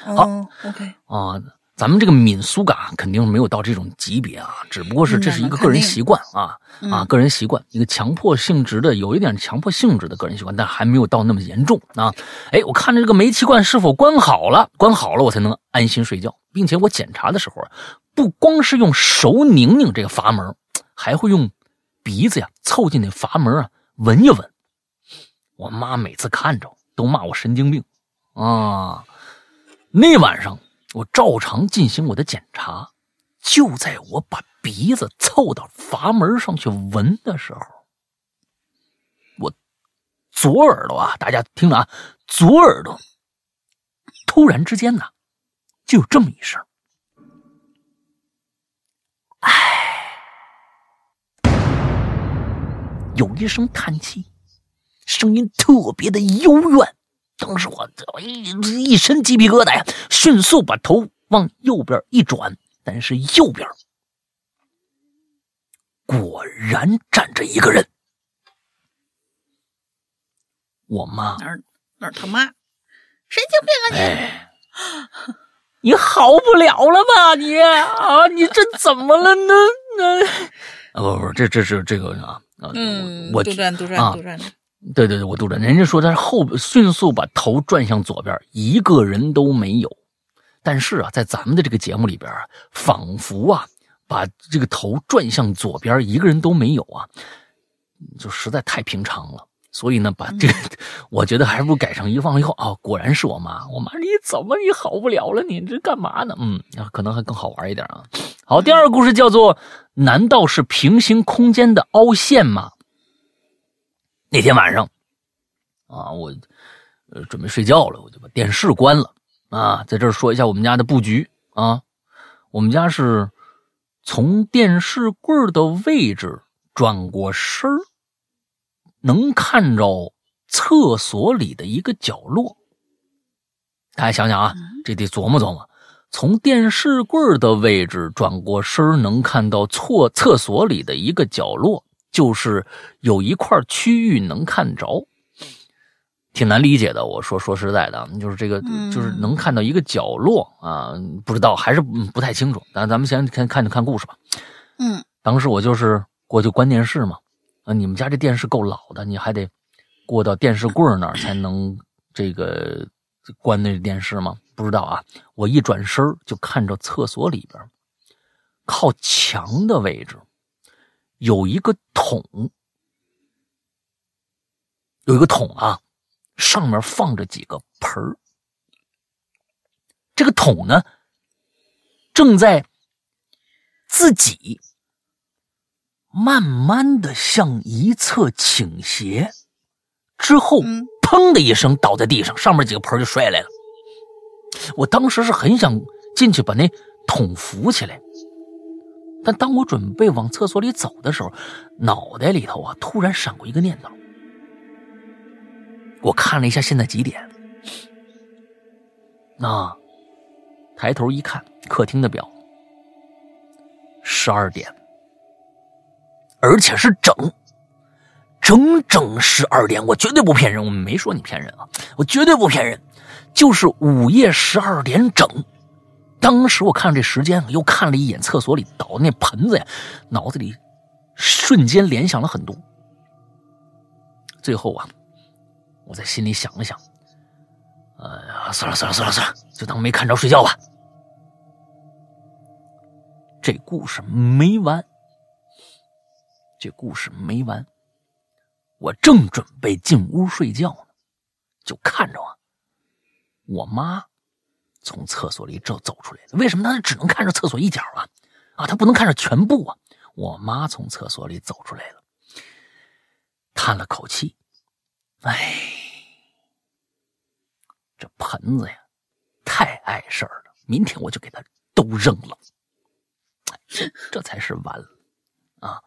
好，OK，啊，咱们这个敏苏感肯定没有到这种级别啊，只不过是这是一个个人习惯啊啊，个人习惯，一个强迫性质的，有一点强迫性质的个人习惯，但还没有到那么严重啊。哎，我看着这个煤气罐是否关好了，关好了我才能安心睡觉，并且我检查的时候啊，不光是用手拧拧这个阀门，还会用鼻子呀凑近那阀门啊闻一闻。我妈每次看着都骂我神经病啊。那晚上我照常进行我的检查，就在我把鼻子凑到阀门上去闻的时候，我左耳朵啊，大家听着啊，左耳朵突然之间呢，就有这么一声，唉，有一声叹气，声音特别的幽怨。当时我一一身鸡皮疙瘩呀，迅速把头往右边一转，但是右边果然站着一个人。我妈，哪儿哪儿他妈，神经病啊你！哎，你好不了了吧你啊？你这怎么了呢？那啊不不，这这是这个啊啊，嗯，我杜撰杜啊撰杜撰，对对对，我杜撰。人家说他是后迅速把头转向左边，一个人都没有。但是啊，在咱们的这个节目里边啊，仿佛啊，把这个头转向左边，一个人都没有啊，就实在太平常了。所以呢，把这个，我觉得还不如改成一放以后啊，果然是我妈。我妈，你怎么你好不了了？你这干嘛呢？嗯，可能还更好玩一点啊。好，第二个故事叫做“难道是平行空间的凹陷吗？”那天晚上，啊，我呃准备睡觉了，我就把电视关了啊。在这儿说一下我们家的布局啊，我们家是从电视柜的位置转过身儿，能看着厕所里的一个角落。大家想想啊，这得琢磨琢磨。从电视柜的位置转过身儿，能看到厕厕所里的一个角落。就是有一块区域能看着，挺难理解的。我说说实在的，就是这个，就是能看到一个角落啊，不知道还是不太清楚。咱咱们先看看看故事吧。嗯，当时我就是过去关电视嘛，啊，你们家这电视够老的，你还得过到电视柜那儿才能这个关那电视吗？不知道啊。我一转身就看着厕所里边，靠墙的位置。有一个桶，有一个桶啊，上面放着几个盆儿。这个桶呢，正在自己慢慢的向一侧倾斜，之后砰的一声倒在地上，上面几个盆就摔来了。我当时是很想进去把那桶扶起来，但当我准备往厕所里走的时候，脑袋里头啊突然闪过一个念头。我看了一下现在几点，啊，抬头一看，客厅的表，十二点，而且是整，整整十二点，我绝对不骗人，我没说你骗人啊，我绝对不骗人，就是午夜十二点整。当时我看这时间，又看了一眼厕所里倒的那盆子呀，脑子里瞬间联想了很多。最后啊，我在心里想了想，哎呀，算了算了算了算了，就当没看着睡觉吧。这故事没完，这故事没完。我正准备进屋睡觉呢，就看着啊，我妈从厕所里走走出来了。为什么她只能看着厕所一角啊？啊，她不能看着全部啊！我妈从厕所里走出来了，叹了口气：“哎，这盆子呀，太碍事儿了，明天我就给它都扔了。这才是完了啊！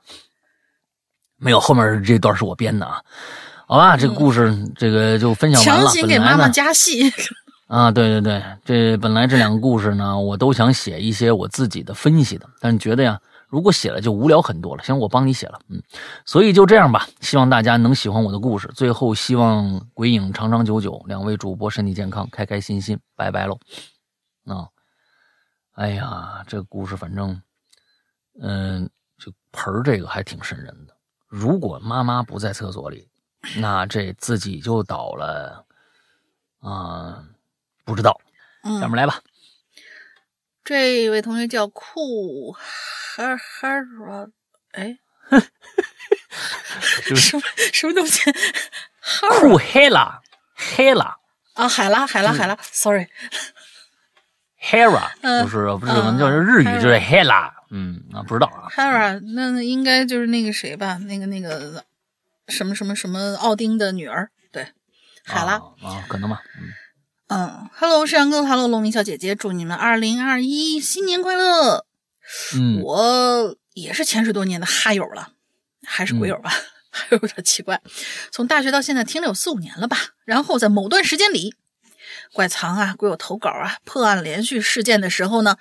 没有后面这段是我编的啊，好吧，这个故事、这个就分享完了。强行给妈妈加戏。啊，对对对，这本来这两个故事呢，我都想写一些我自己的分析的，但是觉得呀，如果写了就无聊很多了。行，我帮你写了，嗯，所以就这样吧。希望大家能喜欢我的故事。最后，希望鬼影长长久久，两位主播身体健康，开开心心，拜拜喽。啊，哎呀，这个故事反正，嗯、这盆儿这个还挺瘆人的。如果妈妈不在厕所里，那这自己就倒了，啊、不知道，嗯。下面来吧。这位同学叫酷哈哈尔，哎，什么什么东西？哈酷黑啦，黑啦啊，海拉海拉嗯海拉，sorry，，Hera，嗯就是不是我嗯们叫日语嗯就是黑啦，嗯啊，不知道啊，Hera，那应该就是那个谁吧？那个那个什么什么什么奥丁的女儿，对，海拉。啊啊，可能吧，嗯，嗯，Hello，是杨哥，Hello，龙明小姐姐，祝你们二零二一新年快乐！嗯我也是潜水多年的哈友了，还是鬼友吧，还有点奇怪。从大学到现在听了有四五年了吧。然后在某段时间里，怪藏啊、鬼友投稿啊、破案连续事件的时候呢，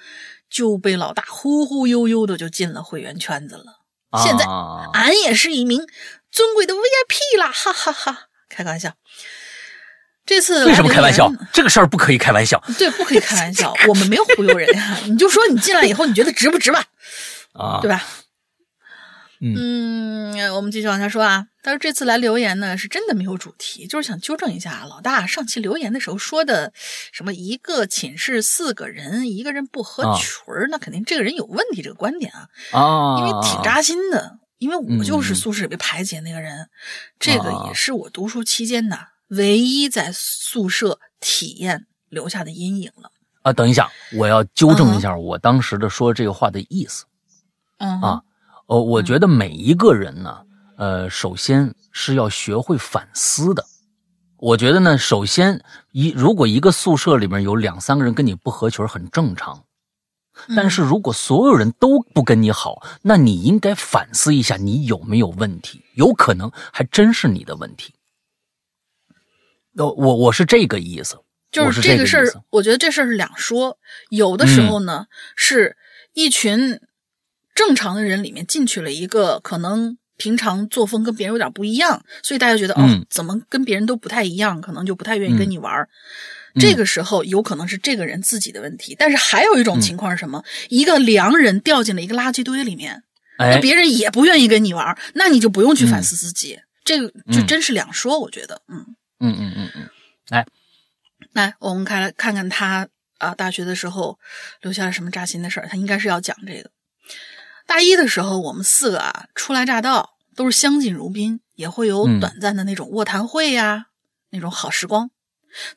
就被老大忽忽悠悠的就进了会员圈子了。现在啊俺也是一名尊贵的 VIP 啦，哈哈哈开个玩笑。这次为什么开玩笑？这个事儿不可以开玩笑对，不可以开玩笑，我们没有忽悠人呀。你就说你进来以后，你觉得值不值吧？啊，对吧？嗯嗯，我们继续往下说啊。他说这次来留言呢，是真的没有主题，就是想纠正一下老大上期留言的时候说的什么一个寝室四个人，一个人不合啊群儿，那肯定这个人有问题，这个观点啊，啊，因为挺扎心的。因为我就是嗯宿舍里被排挤那个人，这个啊也是我读书期间呢唯一在宿舍体验留下的阴影了。啊，等一下，我要纠正一下我当时的说这个话的意思。嗯啊哦，我觉得每一个人呢，呃，首先是要学会反思的。我觉得呢，首先一如果一个宿舍里面有两三个人跟你不合群，很正常。但是如果所有人都不跟你好，那你应该反思一下你有没有问题，有可能还真是你的问题。呃，我我是这个意思，就是这个事我觉得这事儿是两说。有的时候呢，是一群正常的人里面进去了一个可能平常作风跟别人有点不一样，所以大家觉得、嗯哦，怎么跟别人都不太一样，可能就不太愿意跟你玩儿。嗯这个时候有可能是这个人自己的问题，但是还有一嗯种情况是什么？一个良人掉进了一个垃圾堆里面，哎那，别人也不愿意跟你玩儿，那你就不用去反思自己。这个就嗯真是两说，我觉得，嗯。嗯嗯嗯嗯，来，我们看来看看他啊，大学的时候留下了什么扎心的事儿。他应该是要讲这个。大一的时候，我们四个啊初来乍到，都是相敬如宾，也会有嗯短暂的那种卧谈会呀、那种好时光。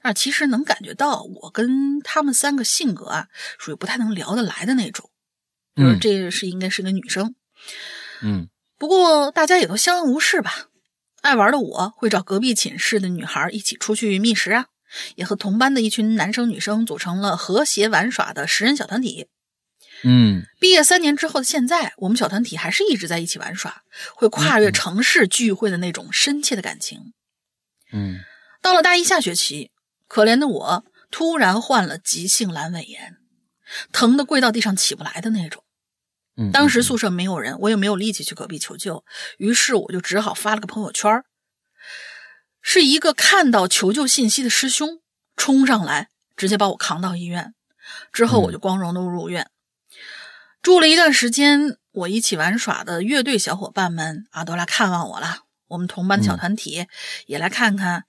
那其实能感觉到我跟他们三个性格啊，属于不太能聊得来的那种。就是嗯这是应该是个女生，嗯不过大家也都相安无事吧。爱玩的我会找隔壁寝室的女孩一起出去觅食啊，也和同班的一群男生女生组成了和谐玩耍的十人小团体。嗯。毕业三年之后的现在，我们小团体还是一直在一起玩耍，会跨越城市聚会的那种深切的感情。嗯。到了大一下学期，可怜的我突然患了急性阑尾炎，疼得跪到地上起不来的那种。嗯，当时宿舍没有人，我也没有力气去隔壁求救，于是我就只好发了个朋友圈是一个看到求救信息的师兄冲上来，直接把我扛到医院，之后我就光荣的入院，住了一段时间。我一起玩耍的乐队小伙伴们啊，都来看望我了。我们同班的小团体也来看看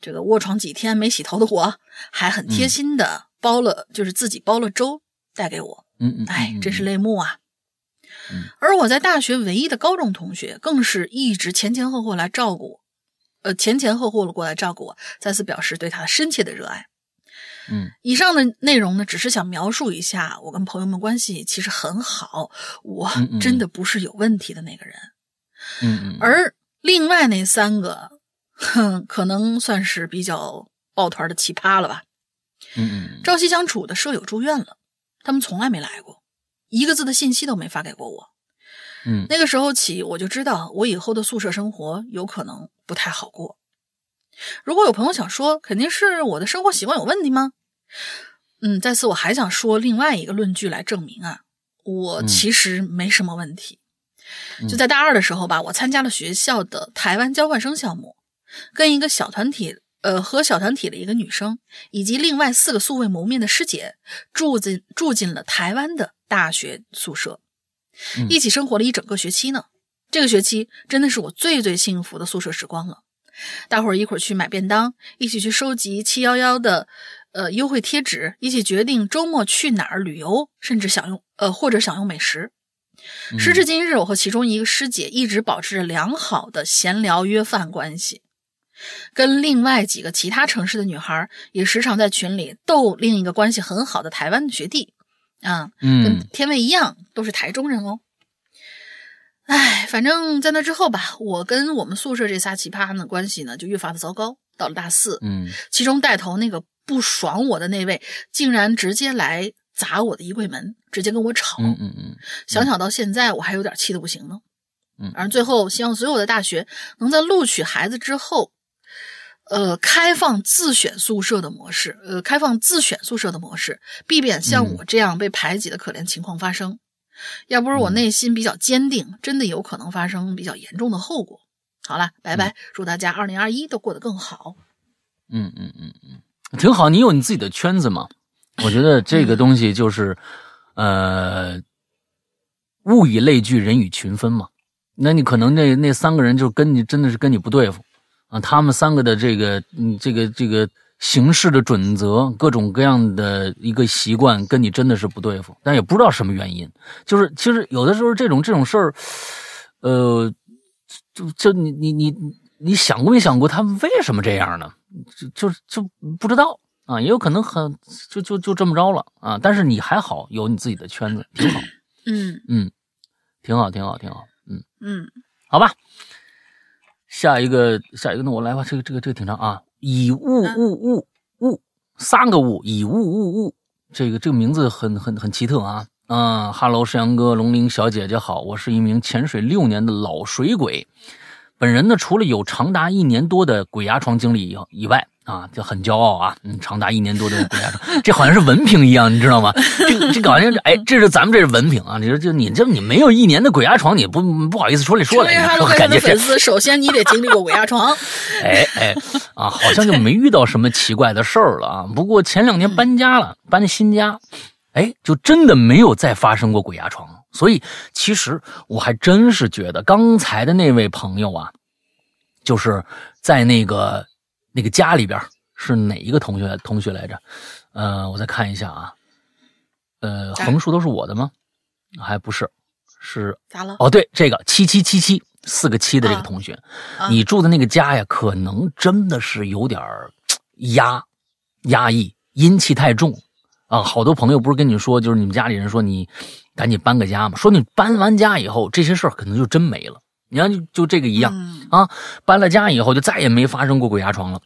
这个卧床几天没洗头的我，还很贴心的包了，就是自己包了粥带给我。嗯嗯，哎，真是泪目啊！嗯而我在大学唯一的高中同学，更是一直前前后后来照顾我，呃，前前后后的过来照顾我，再次表示对他深切的热爱。嗯以上的内容呢，只是想描述一下我跟朋友们关系其实很好，我真的不是有问题的那个人。嗯嗯，而另外那三个，哼，可能算是比较抱团的奇葩了吧。嗯嗯朝夕相处的舍友住院了，他们从来没来过，一个字的信息都没发给过我。嗯那个时候起，我就知道我以后的宿舍生活有可能不太好过。如果有朋友想说，肯定是我的生活习惯有问题吗？嗯，在此我还想说另外一个论据来证明啊，我嗯其实没什么问题。嗯就在大二的时候吧，我参加了学校的台湾交换生项目，跟一个小团体，呃，和小团体的一个女生以及另外四个素未谋面的师姐住进住进了台湾的大学宿舍，嗯一起生活了一整个学期呢。这个学期真的是我最最幸福的宿舍时光了。大伙儿一会儿去买便当，一起去收集七幺幺的呃优惠贴纸，一起决定周末去哪儿旅游，甚至享用呃或者享用美食。嗯时至今日，我和其中一个师姐一直保持着良好的闲聊约饭关系，跟另外几个其他城市的女孩也时常在群里逗另一个关系很好的台湾的学弟，啊，跟嗯天卫一样，都是台中人哦。唉，反正在那之后吧，我跟我们宿舍这仨奇葩的关系呢，就越发的糟糕。到了大四，嗯其中带头那个不爽我的那位，竟然直接来砸我的衣柜门，直接跟我吵。嗯嗯嗯想想到现在，我还有点气的不行呢。嗯而最后，希望所有的大学能在录取孩子之后，呃，开放自选宿舍的模式，呃，开放自选宿舍的模式，避免像嗯我这样被排挤的可怜情况发生。要不是我嗯内心比较坚定，真的有可能发生比较严重的后果。好了，拜拜，祝大家二零二一都过得更好。嗯嗯嗯嗯，挺好。你有你自己的圈子嘛？我觉得这个东西就是，呃，物以类聚，人以群分嘛。那你可能那那三个人就跟你真的是跟你不对付啊，他们三个的这个嗯这个这个行事的准则，各种各样的一个习惯，跟你真的是不对付，但也不知道什么原因。就是其实有的时候这种这种事儿，呃，就就你你你你想过没想过他们为什么这样呢？就就就不知道啊，也有可能很就就就这么着了啊。但是你还好，有你自己的圈子，挺好，嗯嗯，挺好，挺好，挺好，嗯，嗯，好吧。下一个，下一个，那我来吧。这个，这个，这个挺长啊。以物物物物三个物，以物物物。这个这个名字很很很奇特啊。嗯哈喽，山阳哥，龙鳞小姐姐好，我是一名潜水六年的老水鬼。本人呢，除了有长达一年多的鬼压床经历以以外啊，就很骄傲啊，嗯，长达一年多的鬼压床，这好像是文凭一样，你知道吗？这个这个好像是，哎，这是咱们这是文凭啊，你说就你这你没有一年的鬼压床，你不不好意思出来说成来，为哈喽怪感觉这谈的粉丝，首先你得经历过鬼压床。哎哎啊，好像就没遇到什么奇怪的事儿了啊。不过前两年搬家了，搬新家，哎，就真的没有再发生过鬼压床。所以其实我还真是觉得刚才的那位朋友啊，就是在那个那个家里边是哪一个同学同学来着？呃，我再看一下啊，呃，哎横竖都是我的吗？还不是，是咋了？哦，对，这个七七七七四个七的这个啊同学，啊你住的那个家呀，可能真的是有点压压抑，阴气太重啊。好多朋友不是跟你说，就是你们家里人说你赶紧搬个家嘛，说你搬完家以后，这些事儿可能就真没了。你看，就就这个一样啊，搬了家以后就再也没发生过鬼压床了。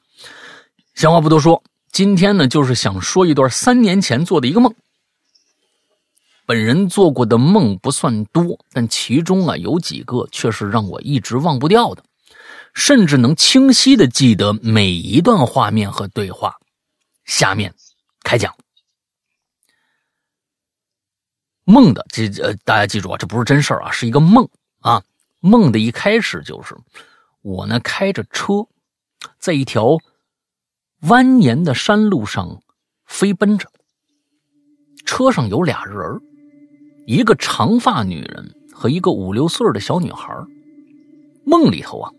闲话不多说，今天呢，就是想说一段三年前做的一个梦。本人做过的梦不算多，但其中啊有几个却是让我一直忘不掉的，甚至能清晰的记得每一段画面和对话。下面开讲。梦的这呃，大家记住啊，这不是真事儿啊，是一个梦啊。梦的一开始就是我呢开着车，在一条蜿蜒的山路上飞奔着，车上有俩人儿。一个长发女人和一个五六岁的小女孩，梦里头啊，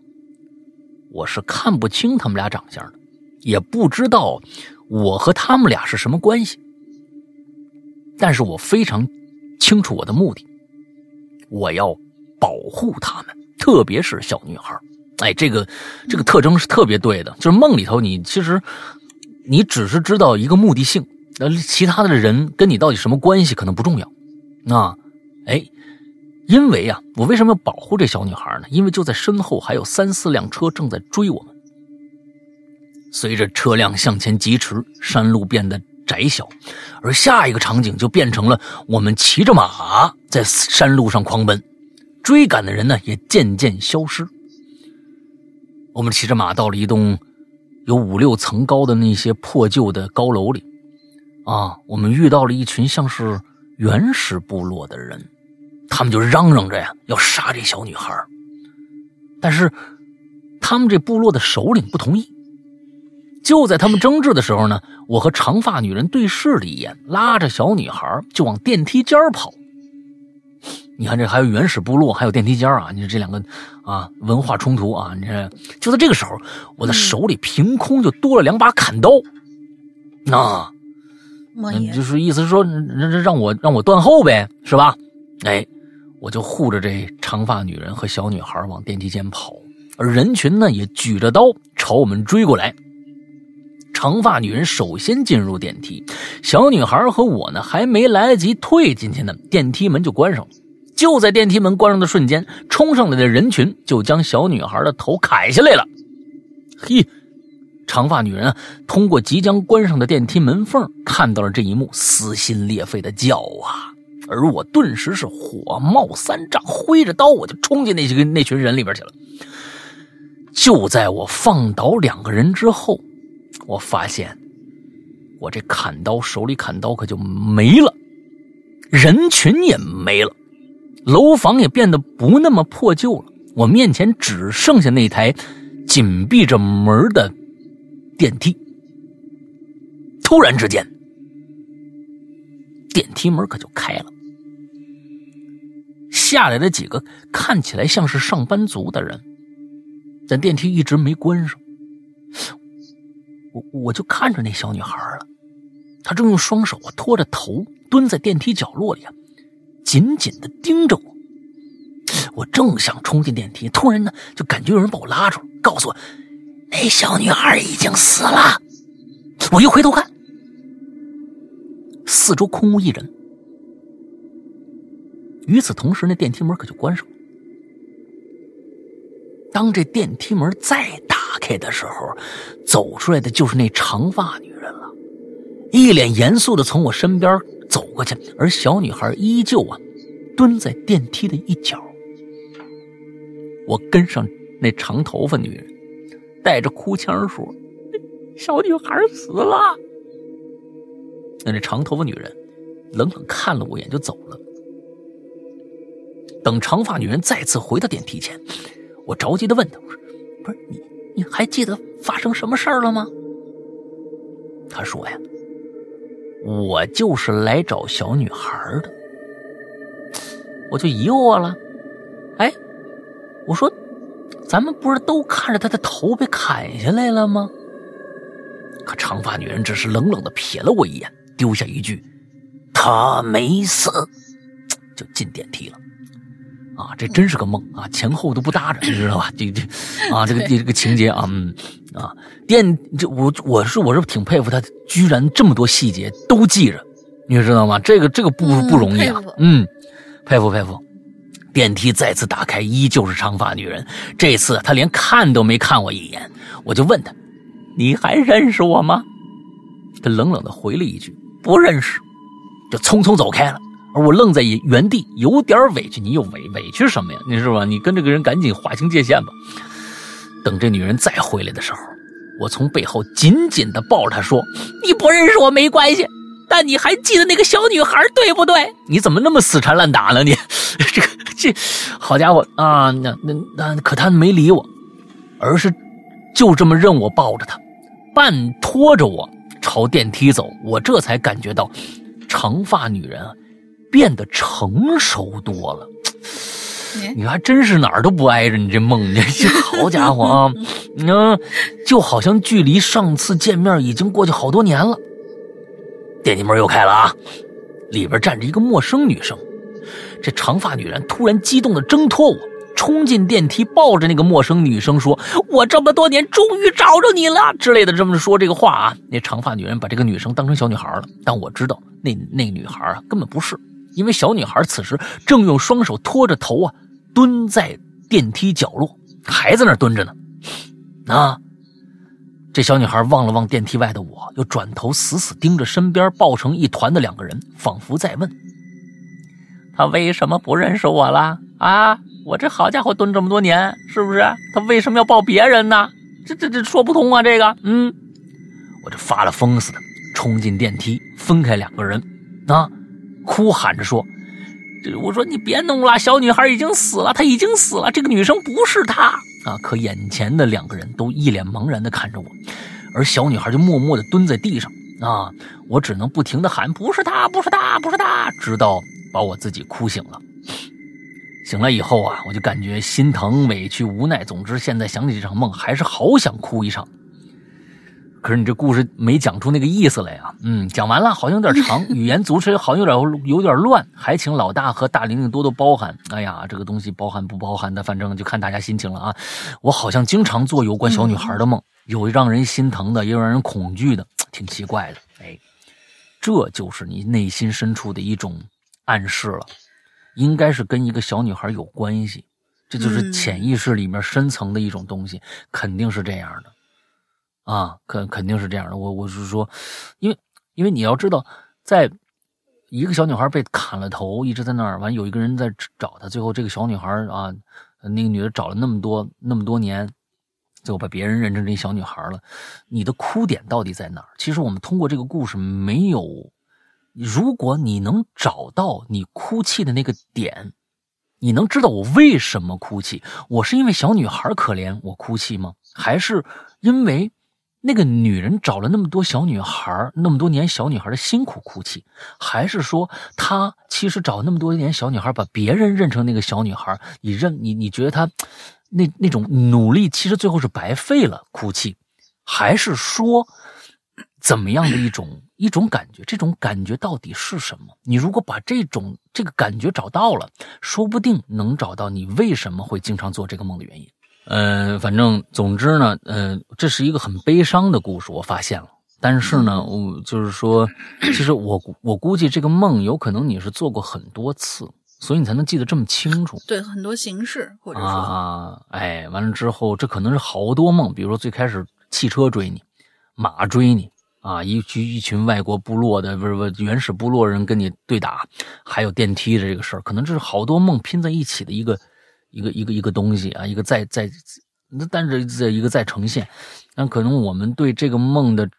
我是看不清他们俩长相的，也不知道我和他们俩是什么关系。但是我非常清楚我的目的，我要保护他们，特别是小女孩。哎，这个这个特征是特别对的，就是梦里头你其实你只是知道一个目的性，那其他的人跟你到底什么关系可能不重要。那，哎，因为啊，我为什么要保护这小女孩呢？因为就在身后还有三四辆车正在追我们。随着车辆向前疾驰，山路变得窄小，而下一个场景就变成了我们骑着马在山路上狂奔，追赶的人呢也渐渐消失。我们骑着马到了一栋有五六层高的那些破旧的高楼里，啊，我们遇到了一群像是。原始部落的人，他们就嚷嚷着呀，要杀这小女孩但是，他们这部落的首领不同意。就在他们争执的时候呢，我和长发女人对视了一眼，拉着小女孩就往电梯间跑。你看，这还有原始部落，还有电梯间啊！你说这两个啊，文化冲突啊！你这就在这个时候，我的手里凭空就多了两把砍刀。那。就是意思是说，让让我让我断后呗，是吧？哎，我就护着这长发女人和小女孩往电梯间跑，而人群呢也举着刀朝我们追过来。长发女人首先进入电梯，小女孩和我呢还没来得及退进去呢，电梯门就关上了。就在电梯门关上的瞬间，冲上来的人群就将小女孩的头砍下来了。嘿！长发女人通过即将关上的电梯门缝看到了这一幕，撕心裂肺的叫啊！而我顿时是火冒三丈，挥着刀我就冲进那些个那群人里边去了。就在我放倒两个人之后，我发现我这砍刀手里砍刀可就没了，人群也没了，楼房也变得不那么破旧了，我面前只剩下那台紧闭着门的。电梯突然之间，电梯门可就开了，下来了几个看起来像是上班族的人，但电梯一直没关上。我我就看着那小女孩了，她正用双手啊托着头蹲在电梯角落里啊，紧紧的盯着我。我正想冲进电梯，突然呢，就感觉有人把我拉住，告诉我。那小女孩已经死了，我一回头看，四周空无一人。与此同时，那电梯门可就关上了。当这电梯门再打开的时候，走出来的就是那长发女人了，一脸严肃的从我身边走过去，而小女孩依旧啊，蹲在电梯的一角。我跟上那长头发女人。带着哭腔说：“小女孩死了。”那那长头发女人冷冷看了我一眼，就走了。等长发女人再次回到电梯前，我着急的问她：“，不是你，你还记得发生什么事儿了吗？”她说：“呀，我就是来找小女孩的。”我就疑惑了：“哎，我说。”咱们不是都看着他的头被砍下来了吗？可长发女人只是冷冷的瞥了我一眼，丢下一句：“他没死。”就进电梯了。啊，这真是个梦啊，前后都不搭着，你知道吧？这这啊，这个这个情节啊，嗯啊，电这我我是我是挺佩服他，居然这么多细节都记着，你知道吗？这个这个不不容易啊，嗯，佩服佩服。电梯再次打开，依旧是长发女人，这次她连看都没看我一眼，我就问她：“你还认识我吗？”她冷冷的回了一句：“不认识。”就匆匆走开了。而我愣在原地，有点委屈。你有委委屈什么呀？你是吧？你跟这个人赶紧划清界限吧。等这女人再回来的时候，我从背后紧紧的抱着她说：“你不认识我没关系，但你还记得那个小女孩对不对？你怎么那么死缠烂打呢？你 这个这，好家伙啊！那那那，可他没理我，而是就这么任我抱着她，半拖着我朝电梯走。我这才感觉到，长发女人啊。变得成熟多了，你还真是哪儿都不挨着你这梦，你这 好家伙啊！嗯，就好像距离上次见面已经过去好多年了。电梯门又开了啊，里边站着一个陌生女生。这长发女人突然激动的挣脱我，冲进电梯，抱着那个陌生女生说：“我这么多年终于找着你了。”之类的这么说这个话啊。那长发女人把这个女生当成小女孩了，但我知道那那女孩啊根本不是。因为小女孩此时正用双手托着头啊，蹲在电梯角落，还在那蹲着呢。啊！这小女孩望了望电梯外的我，又转头死死盯着身边抱成一团的两个人，仿佛在问：他为什么不认识我了？啊！我这好家伙蹲这么多年，是不是？他为什么要抱别人呢？这这这说不通啊！这个，嗯，我这发了疯似的冲进电梯，分开两个人，啊！哭喊着说：“这我说你别弄了，小女孩已经死了，她已经死了，这个女生不是她啊！”可眼前的两个人都一脸茫然的看着我，而小女孩就默默的蹲在地上啊！我只能不停的喊：“不是他，不是他，不是他！”直到把我自己哭醒了。醒了以后啊，我就感觉心疼、委屈、无奈，总之现在想起这场梦，还是好想哭一场。可是你这故事没讲出那个意思来啊？嗯，讲完了，好像有点长，语言组织好像有点有点乱，还请老大和大玲玲多多包涵。哎呀，这个东西包含不包含的，反正就看大家心情了啊。我好像经常做有关小女孩的梦，有让人心疼的，也有让人恐惧的，挺奇怪的。哎，这就是你内心深处的一种暗示了，应该是跟一个小女孩有关系，这就是潜意识里面深层的一种东西，肯定是这样的。啊，肯肯定是这样的。我我是说，因为因为你要知道，在一个小女孩被砍了头，一直在那儿，完有一个人在找她，最后这个小女孩啊，那个女的找了那么多那么多年，最后把别人认成这小女孩了。你的哭点到底在哪儿？其实我们通过这个故事没有，如果你能找到你哭泣的那个点，你能知道我为什么哭泣？我是因为小女孩可怜我哭泣吗？还是因为？那个女人找了那么多小女孩，那么多年小女孩的辛苦哭泣，还是说她其实找那么多年小女孩，把别人认成那个小女孩？你认你你觉得她那那种努力其实最后是白费了？哭泣，还是说怎么样的一种一种感觉？这种感觉到底是什么？你如果把这种这个感觉找到了，说不定能找到你为什么会经常做这个梦的原因。呃，反正总之呢，呃，这是一个很悲伤的故事，我发现了。但是呢，我就是说，其实我我估计这个梦有可能你是做过很多次，所以你才能记得这么清楚。对，很多形式或者说啊，哎，完了之后，这可能是好多梦，比如说最开始汽车追你，马追你啊，一群一群外国部落的不是不原始部落人跟你对打，还有电梯的这个事儿，可能这是好多梦拼在一起的一个。一个一个一个东西啊，一个再再，那但是这一个再呈现，那可能我们对这个梦的，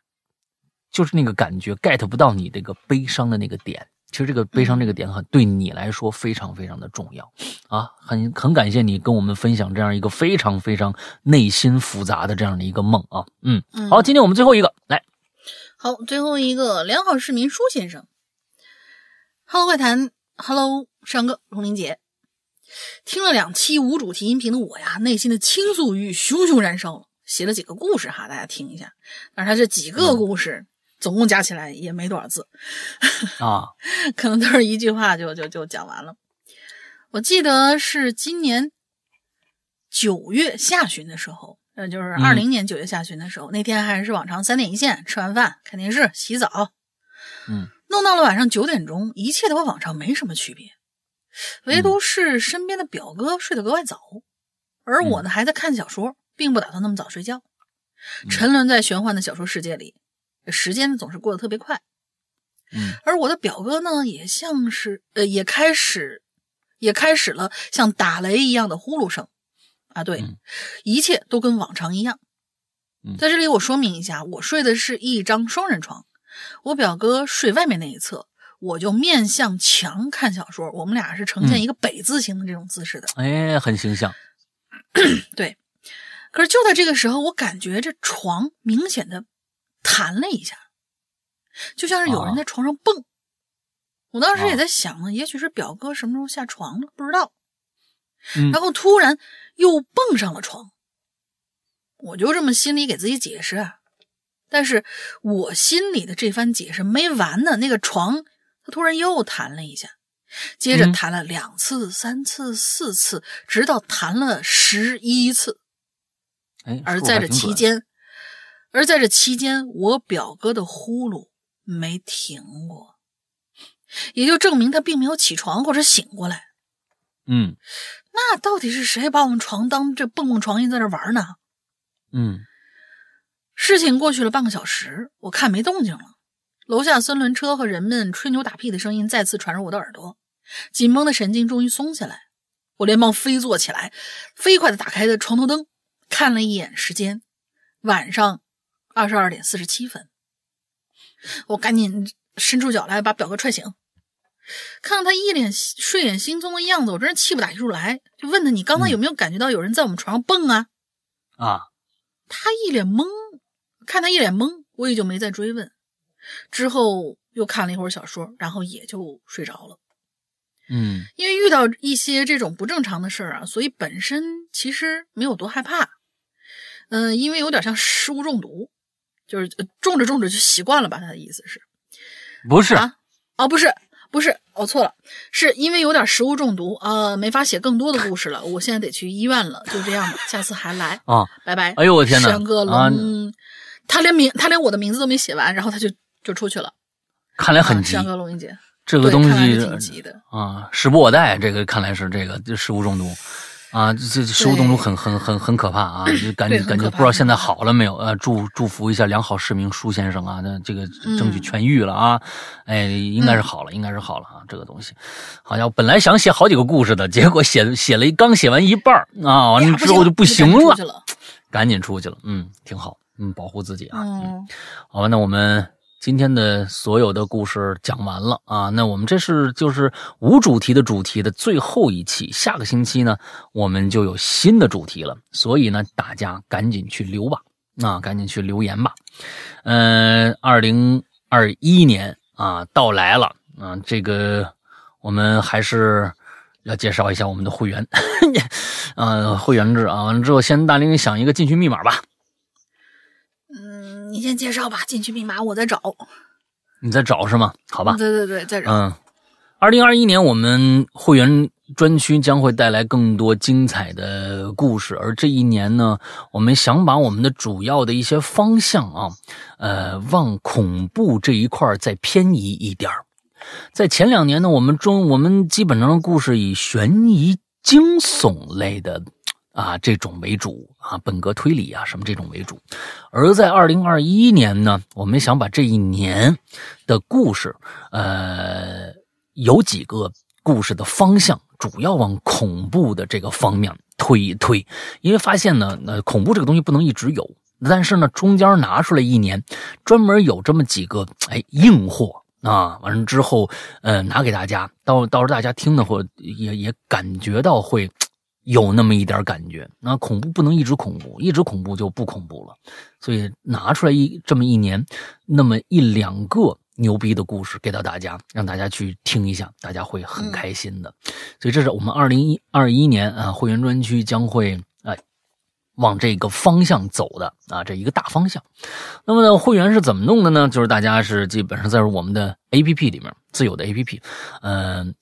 就是那个感觉 get 不到你这个悲伤的那个点。其实这个悲伤这个点很对你来说非常非常的重要。啊，很很感谢你跟我们分享这样一个非常非常内心复杂的这样的一个梦啊，嗯，好，今天我们最后一个来，好，最后一个良好市民舒先生，Hello 怪谈，Hello 上哥龙玲姐。听了两期无主题音频的我呀，内心的倾诉欲熊熊燃烧了。写了几个故事哈，大家听一下。但是他这几个故事总共加起来也没多少字啊，可能都是一句话就就就讲完了。我记得是今年九月下旬的时候，呃，就是嗯二零年九月下旬的时候，那天还是往常三点一线，吃完饭看电视、洗澡，嗯，弄到了晚上九点钟，一切都和往常没什么区别，唯独是身边的表哥睡得格外早，而我呢还在看小说，并不打算那么早睡觉，沉沦在玄幻的小说世界里，时间总是过得特别快。嗯。而我的表哥呢，也像是呃，也开始，也开始了像打雷一样的呼噜声，啊，对，嗯。一切都跟往常一样。嗯。在这里我说明一下，我睡的是一张双人床，我表哥睡外面那一侧，我就面向墙看小说，我们俩是呈现嗯一个北字形的这种姿势的。哎，很形象。对，可是就在这个时候，我感觉这床明显的弹了一下，就像是有人在床上蹦。我当时也在想呢，也许是表哥什么时候下床了，不知道。嗯然后突然又蹦上了床，我就这么心里给自己解释啊。但是我心里的这番解释没完呢，那个床它突然又弹了一下，接着嗯弹了两次、三次、四次，直到弹了十一次。哎，而在这期间，而在这期间，我表哥的呼噜没停过，也就证明他并没有起床或者醒过来。嗯那到底是谁把我们床当这蹦蹦床一在这玩呢？嗯事情过去了半个小时，我看没动静了，楼下三轮车和人们吹牛打屁的声音再次传入我的耳朵，紧绷的神经终于松下来，我连忙飞坐起来，飞快的打开了床头灯，看了一眼时间，晚上二十二点四十七分。我赶紧伸出脚来把表哥踹醒，看到他一脸睡眼惺忪的样子，我真是气不打一处来，就问他：“你刚才有没有感觉到有人在我们床上蹦啊？”啊，他一脸懵，看他一脸懵，我也就没再追问。之后又看了一会儿小说，然后也就睡着了。嗯因为遇到一些这种不正常的事儿啊，所以本身其实没有多害怕。嗯、因为有点像食物中毒，就是呃种着种着就习惯了吧。他的意思是不是，啊，哦，不是，不是，我错了，是因为有点食物中毒，呃，没法写更多的故事了。我现在得去医院了，就这样吧，下次还来。啊，拜拜。哎呦我天哪山哥龙，啊他连名他连我的名字都没写完，然后他就就出去了。看来很急，这个东西挺急的。啊，时不我待，这个看来是这个这食物中毒。啊，这这食物中毒很很很很可怕啊！就感觉感觉不知道现在好了没有？呃，祝祝福一下良好市民舒先生啊，那这个争取嗯痊愈了啊！哎，应该是好了，应该是好了啊！这个东西，好像本来想写好几个故事的，结果写写了一刚写完一半儿啊，完了之后就不行了。赶紧出去了。嗯，挺好，嗯，保护自己啊。嗯，好吧，那我们今天的所有的故事讲完了啊。那我们这是就是无主题的主题的最后一期，下个星期呢我们就有新的主题了，所以呢大家赶紧去留吧，啊，赶紧去留言吧。嗯、二零二一年啊到来了啊，这个我们还是。要介绍一下我们的会员，呃，会员制啊。完了之后，先大林想一个进群密码吧。嗯，你先介绍吧，进去密码我再找。你在找是吗？好吧。对对对，在找。嗯，二零二一年我们会员专区将会带来更多精彩的故事，而这一年呢，我们想把我们的主要的一些方向啊，呃，往恐怖这一块再偏移一点儿。在前两年呢，我们中我们基本上的故事以悬疑惊悚类的啊这种为主啊，本格推理啊什么这种为主。而在二零二一年呢，我们想把这一年的故事，呃，有几个故事的方向，主要往恐怖的这个方面推一推，因为发现呢，呃，恐怖这个东西不能一直有，但是呢，中间拿出来一年，专门有这么几个哎硬货。啊，完了之后，呃，拿给大家，到到时候大家听的会也也感觉到会有那么一点感觉。那恐怖不能一直恐怖，一直恐怖就不恐怖了。所以拿出来一这么一年，那么一两个牛逼的故事给到大家，让大家去听一下，大家会很开心的。所以这是我们二零一二一年啊会员专区将会哎往这个方向走的啊，这一个大方向。那么呢，会员是怎么弄的呢？就是大家是基本上在我们的 A P P 里面自有的 A P P，嗯、呃，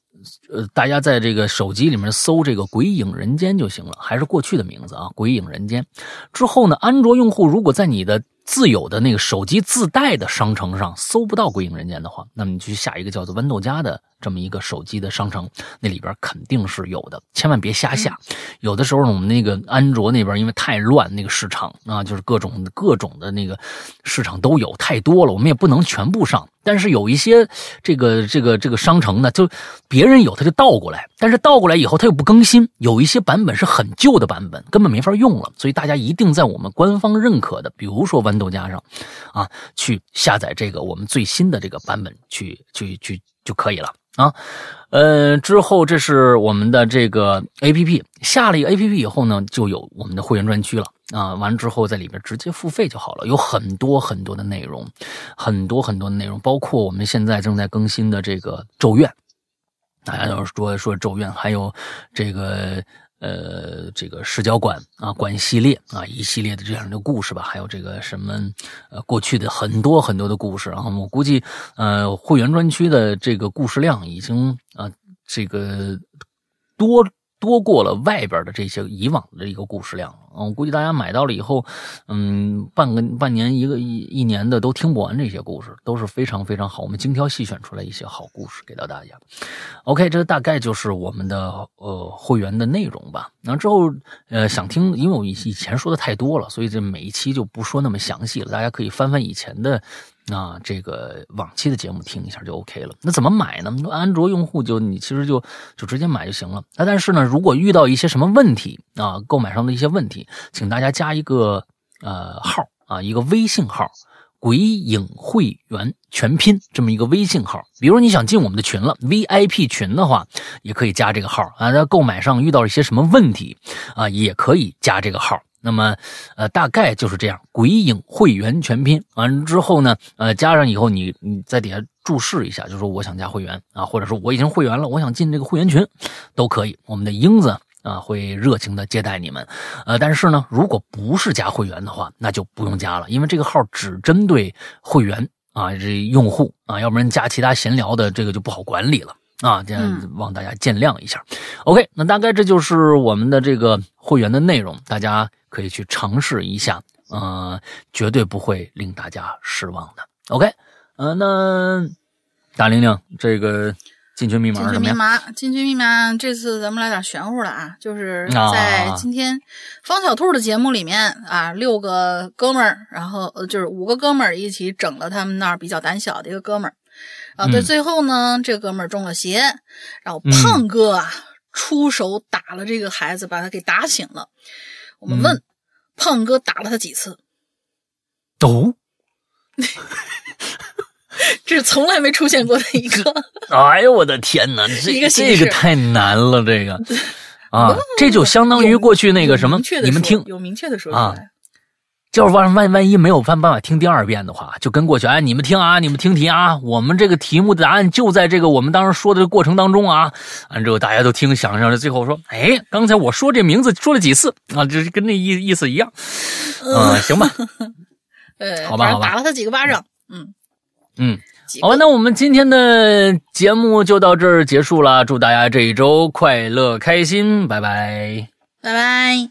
呃大家在这个手机里面搜这个“鬼影人间”就行了，还是过去的名字啊，“鬼影人间”。之后呢，安卓用户如果在你的自有的那个手机自带的商城上搜不到“鬼影人间”的话，那么你去下一个叫做豌豆荚的这么一个手机的商城，那里边肯定是有的，千万别瞎下。有的时候呢，我们那个安卓那边因为太乱，那个市场啊，就是各种各种的那个市场都有太多了，我们也不能全部上。但是有一些这个这个这个商城呢，就别人有他就倒过来，但是倒过来以后他又不更新，有一些版本是很旧的版本，根本没法用了。所以大家一定在我们官方认可的，比如说豌豆荚上，啊，去下载这个我们最新的这个版本去去去就可以了啊。呃，之后这是我们的这个 A P P，下了一个 A P P 以后呢，就有我们的会员专区了啊。完了之后在里边直接付费就好了，有很多很多的内容，很多很多的内容，包括我们现在正在更新的这个《咒怨》，大家都说说《咒怨》，还有这个呃这个视角馆啊馆系列啊一系列的这样的故事吧，还有这个什么呃过去的很多很多的故事，然后我估计呃会员专区的这个故事量已经啊这个多多过了外边的这些以往的一个故事量。我估计大家买到了以后，嗯，半个半年一个一一年的都听不完这些故事，都是非常非常好。我们精挑细选出来一些好故事给到大家。OK，这大概就是我们的呃会员的内容吧。然后之后呃想听，因为我以以前说的太多了，所以这每一期就不说那么详细了。大家可以翻翻以前的啊这个往期的节目听一下就 OK 了。那怎么买呢？安卓用户就你其实就就直接买就行了。那但是呢，如果遇到一些什么问题啊，购买上的一些问题。请大家加一个呃号啊，一个微信号“鬼影会员全拼”这么一个微信号。比如你想进我们的群了，VIP 群的话，也可以加这个号啊。在购买上遇到一些什么问题啊，也可以加这个号。那么呃，大概就是这样，“鬼影会员全拼”完之后呢，呃，加上以后你你在底下注释一下，就说我想加会员啊，或者说我已经会员了，我想进这个会员群，都可以。我们的英子。啊，会热情的接待你们，呃，但是呢，如果不是加会员的话，那就不用加了，因为这个号只针对会员啊，这用户啊，要不然加其他闲聊的这个就不好管理了啊，这样望大家见谅一下。OK，那大概这就是我们的这个会员的内容，大家可以去尝试一下，呃，绝对不会令大家失望的。OK，呃，那大玲玲这个。进群密码进群密码，进群密码。这次咱们来点玄乎的啊，就是在今天方小兔的节目里面啊，六个哥们儿，然后呃，就是五个哥们儿一起整了他们那儿比较胆小的一个哥们儿啊。对，最后呢，这哥们儿中了邪，然后胖哥啊出手打了这个孩子，把他给打醒了。我们问胖哥打了他几次？都。这是从来没出现过的一个。哎呦我的天哪，这个这个太难了，这个啊，这就相当于过去那个什么，你们听有明确的说出来。就是万万万一没有办办法听第二遍的话，就跟过去哎，你们听啊，你们听题啊，我们这个题目的答案就在这个我们当时说的过程当中啊。完之后大家都听，想象着最后说，哎，刚才我说这名字说了几次啊？就是跟那意意思一样。嗯，行吧。呃，好吧，好吧，打了他几个巴掌。嗯。嗯，好，那我们今天的节目就到这儿结束了。祝大家这一周快乐开心，拜拜，拜拜。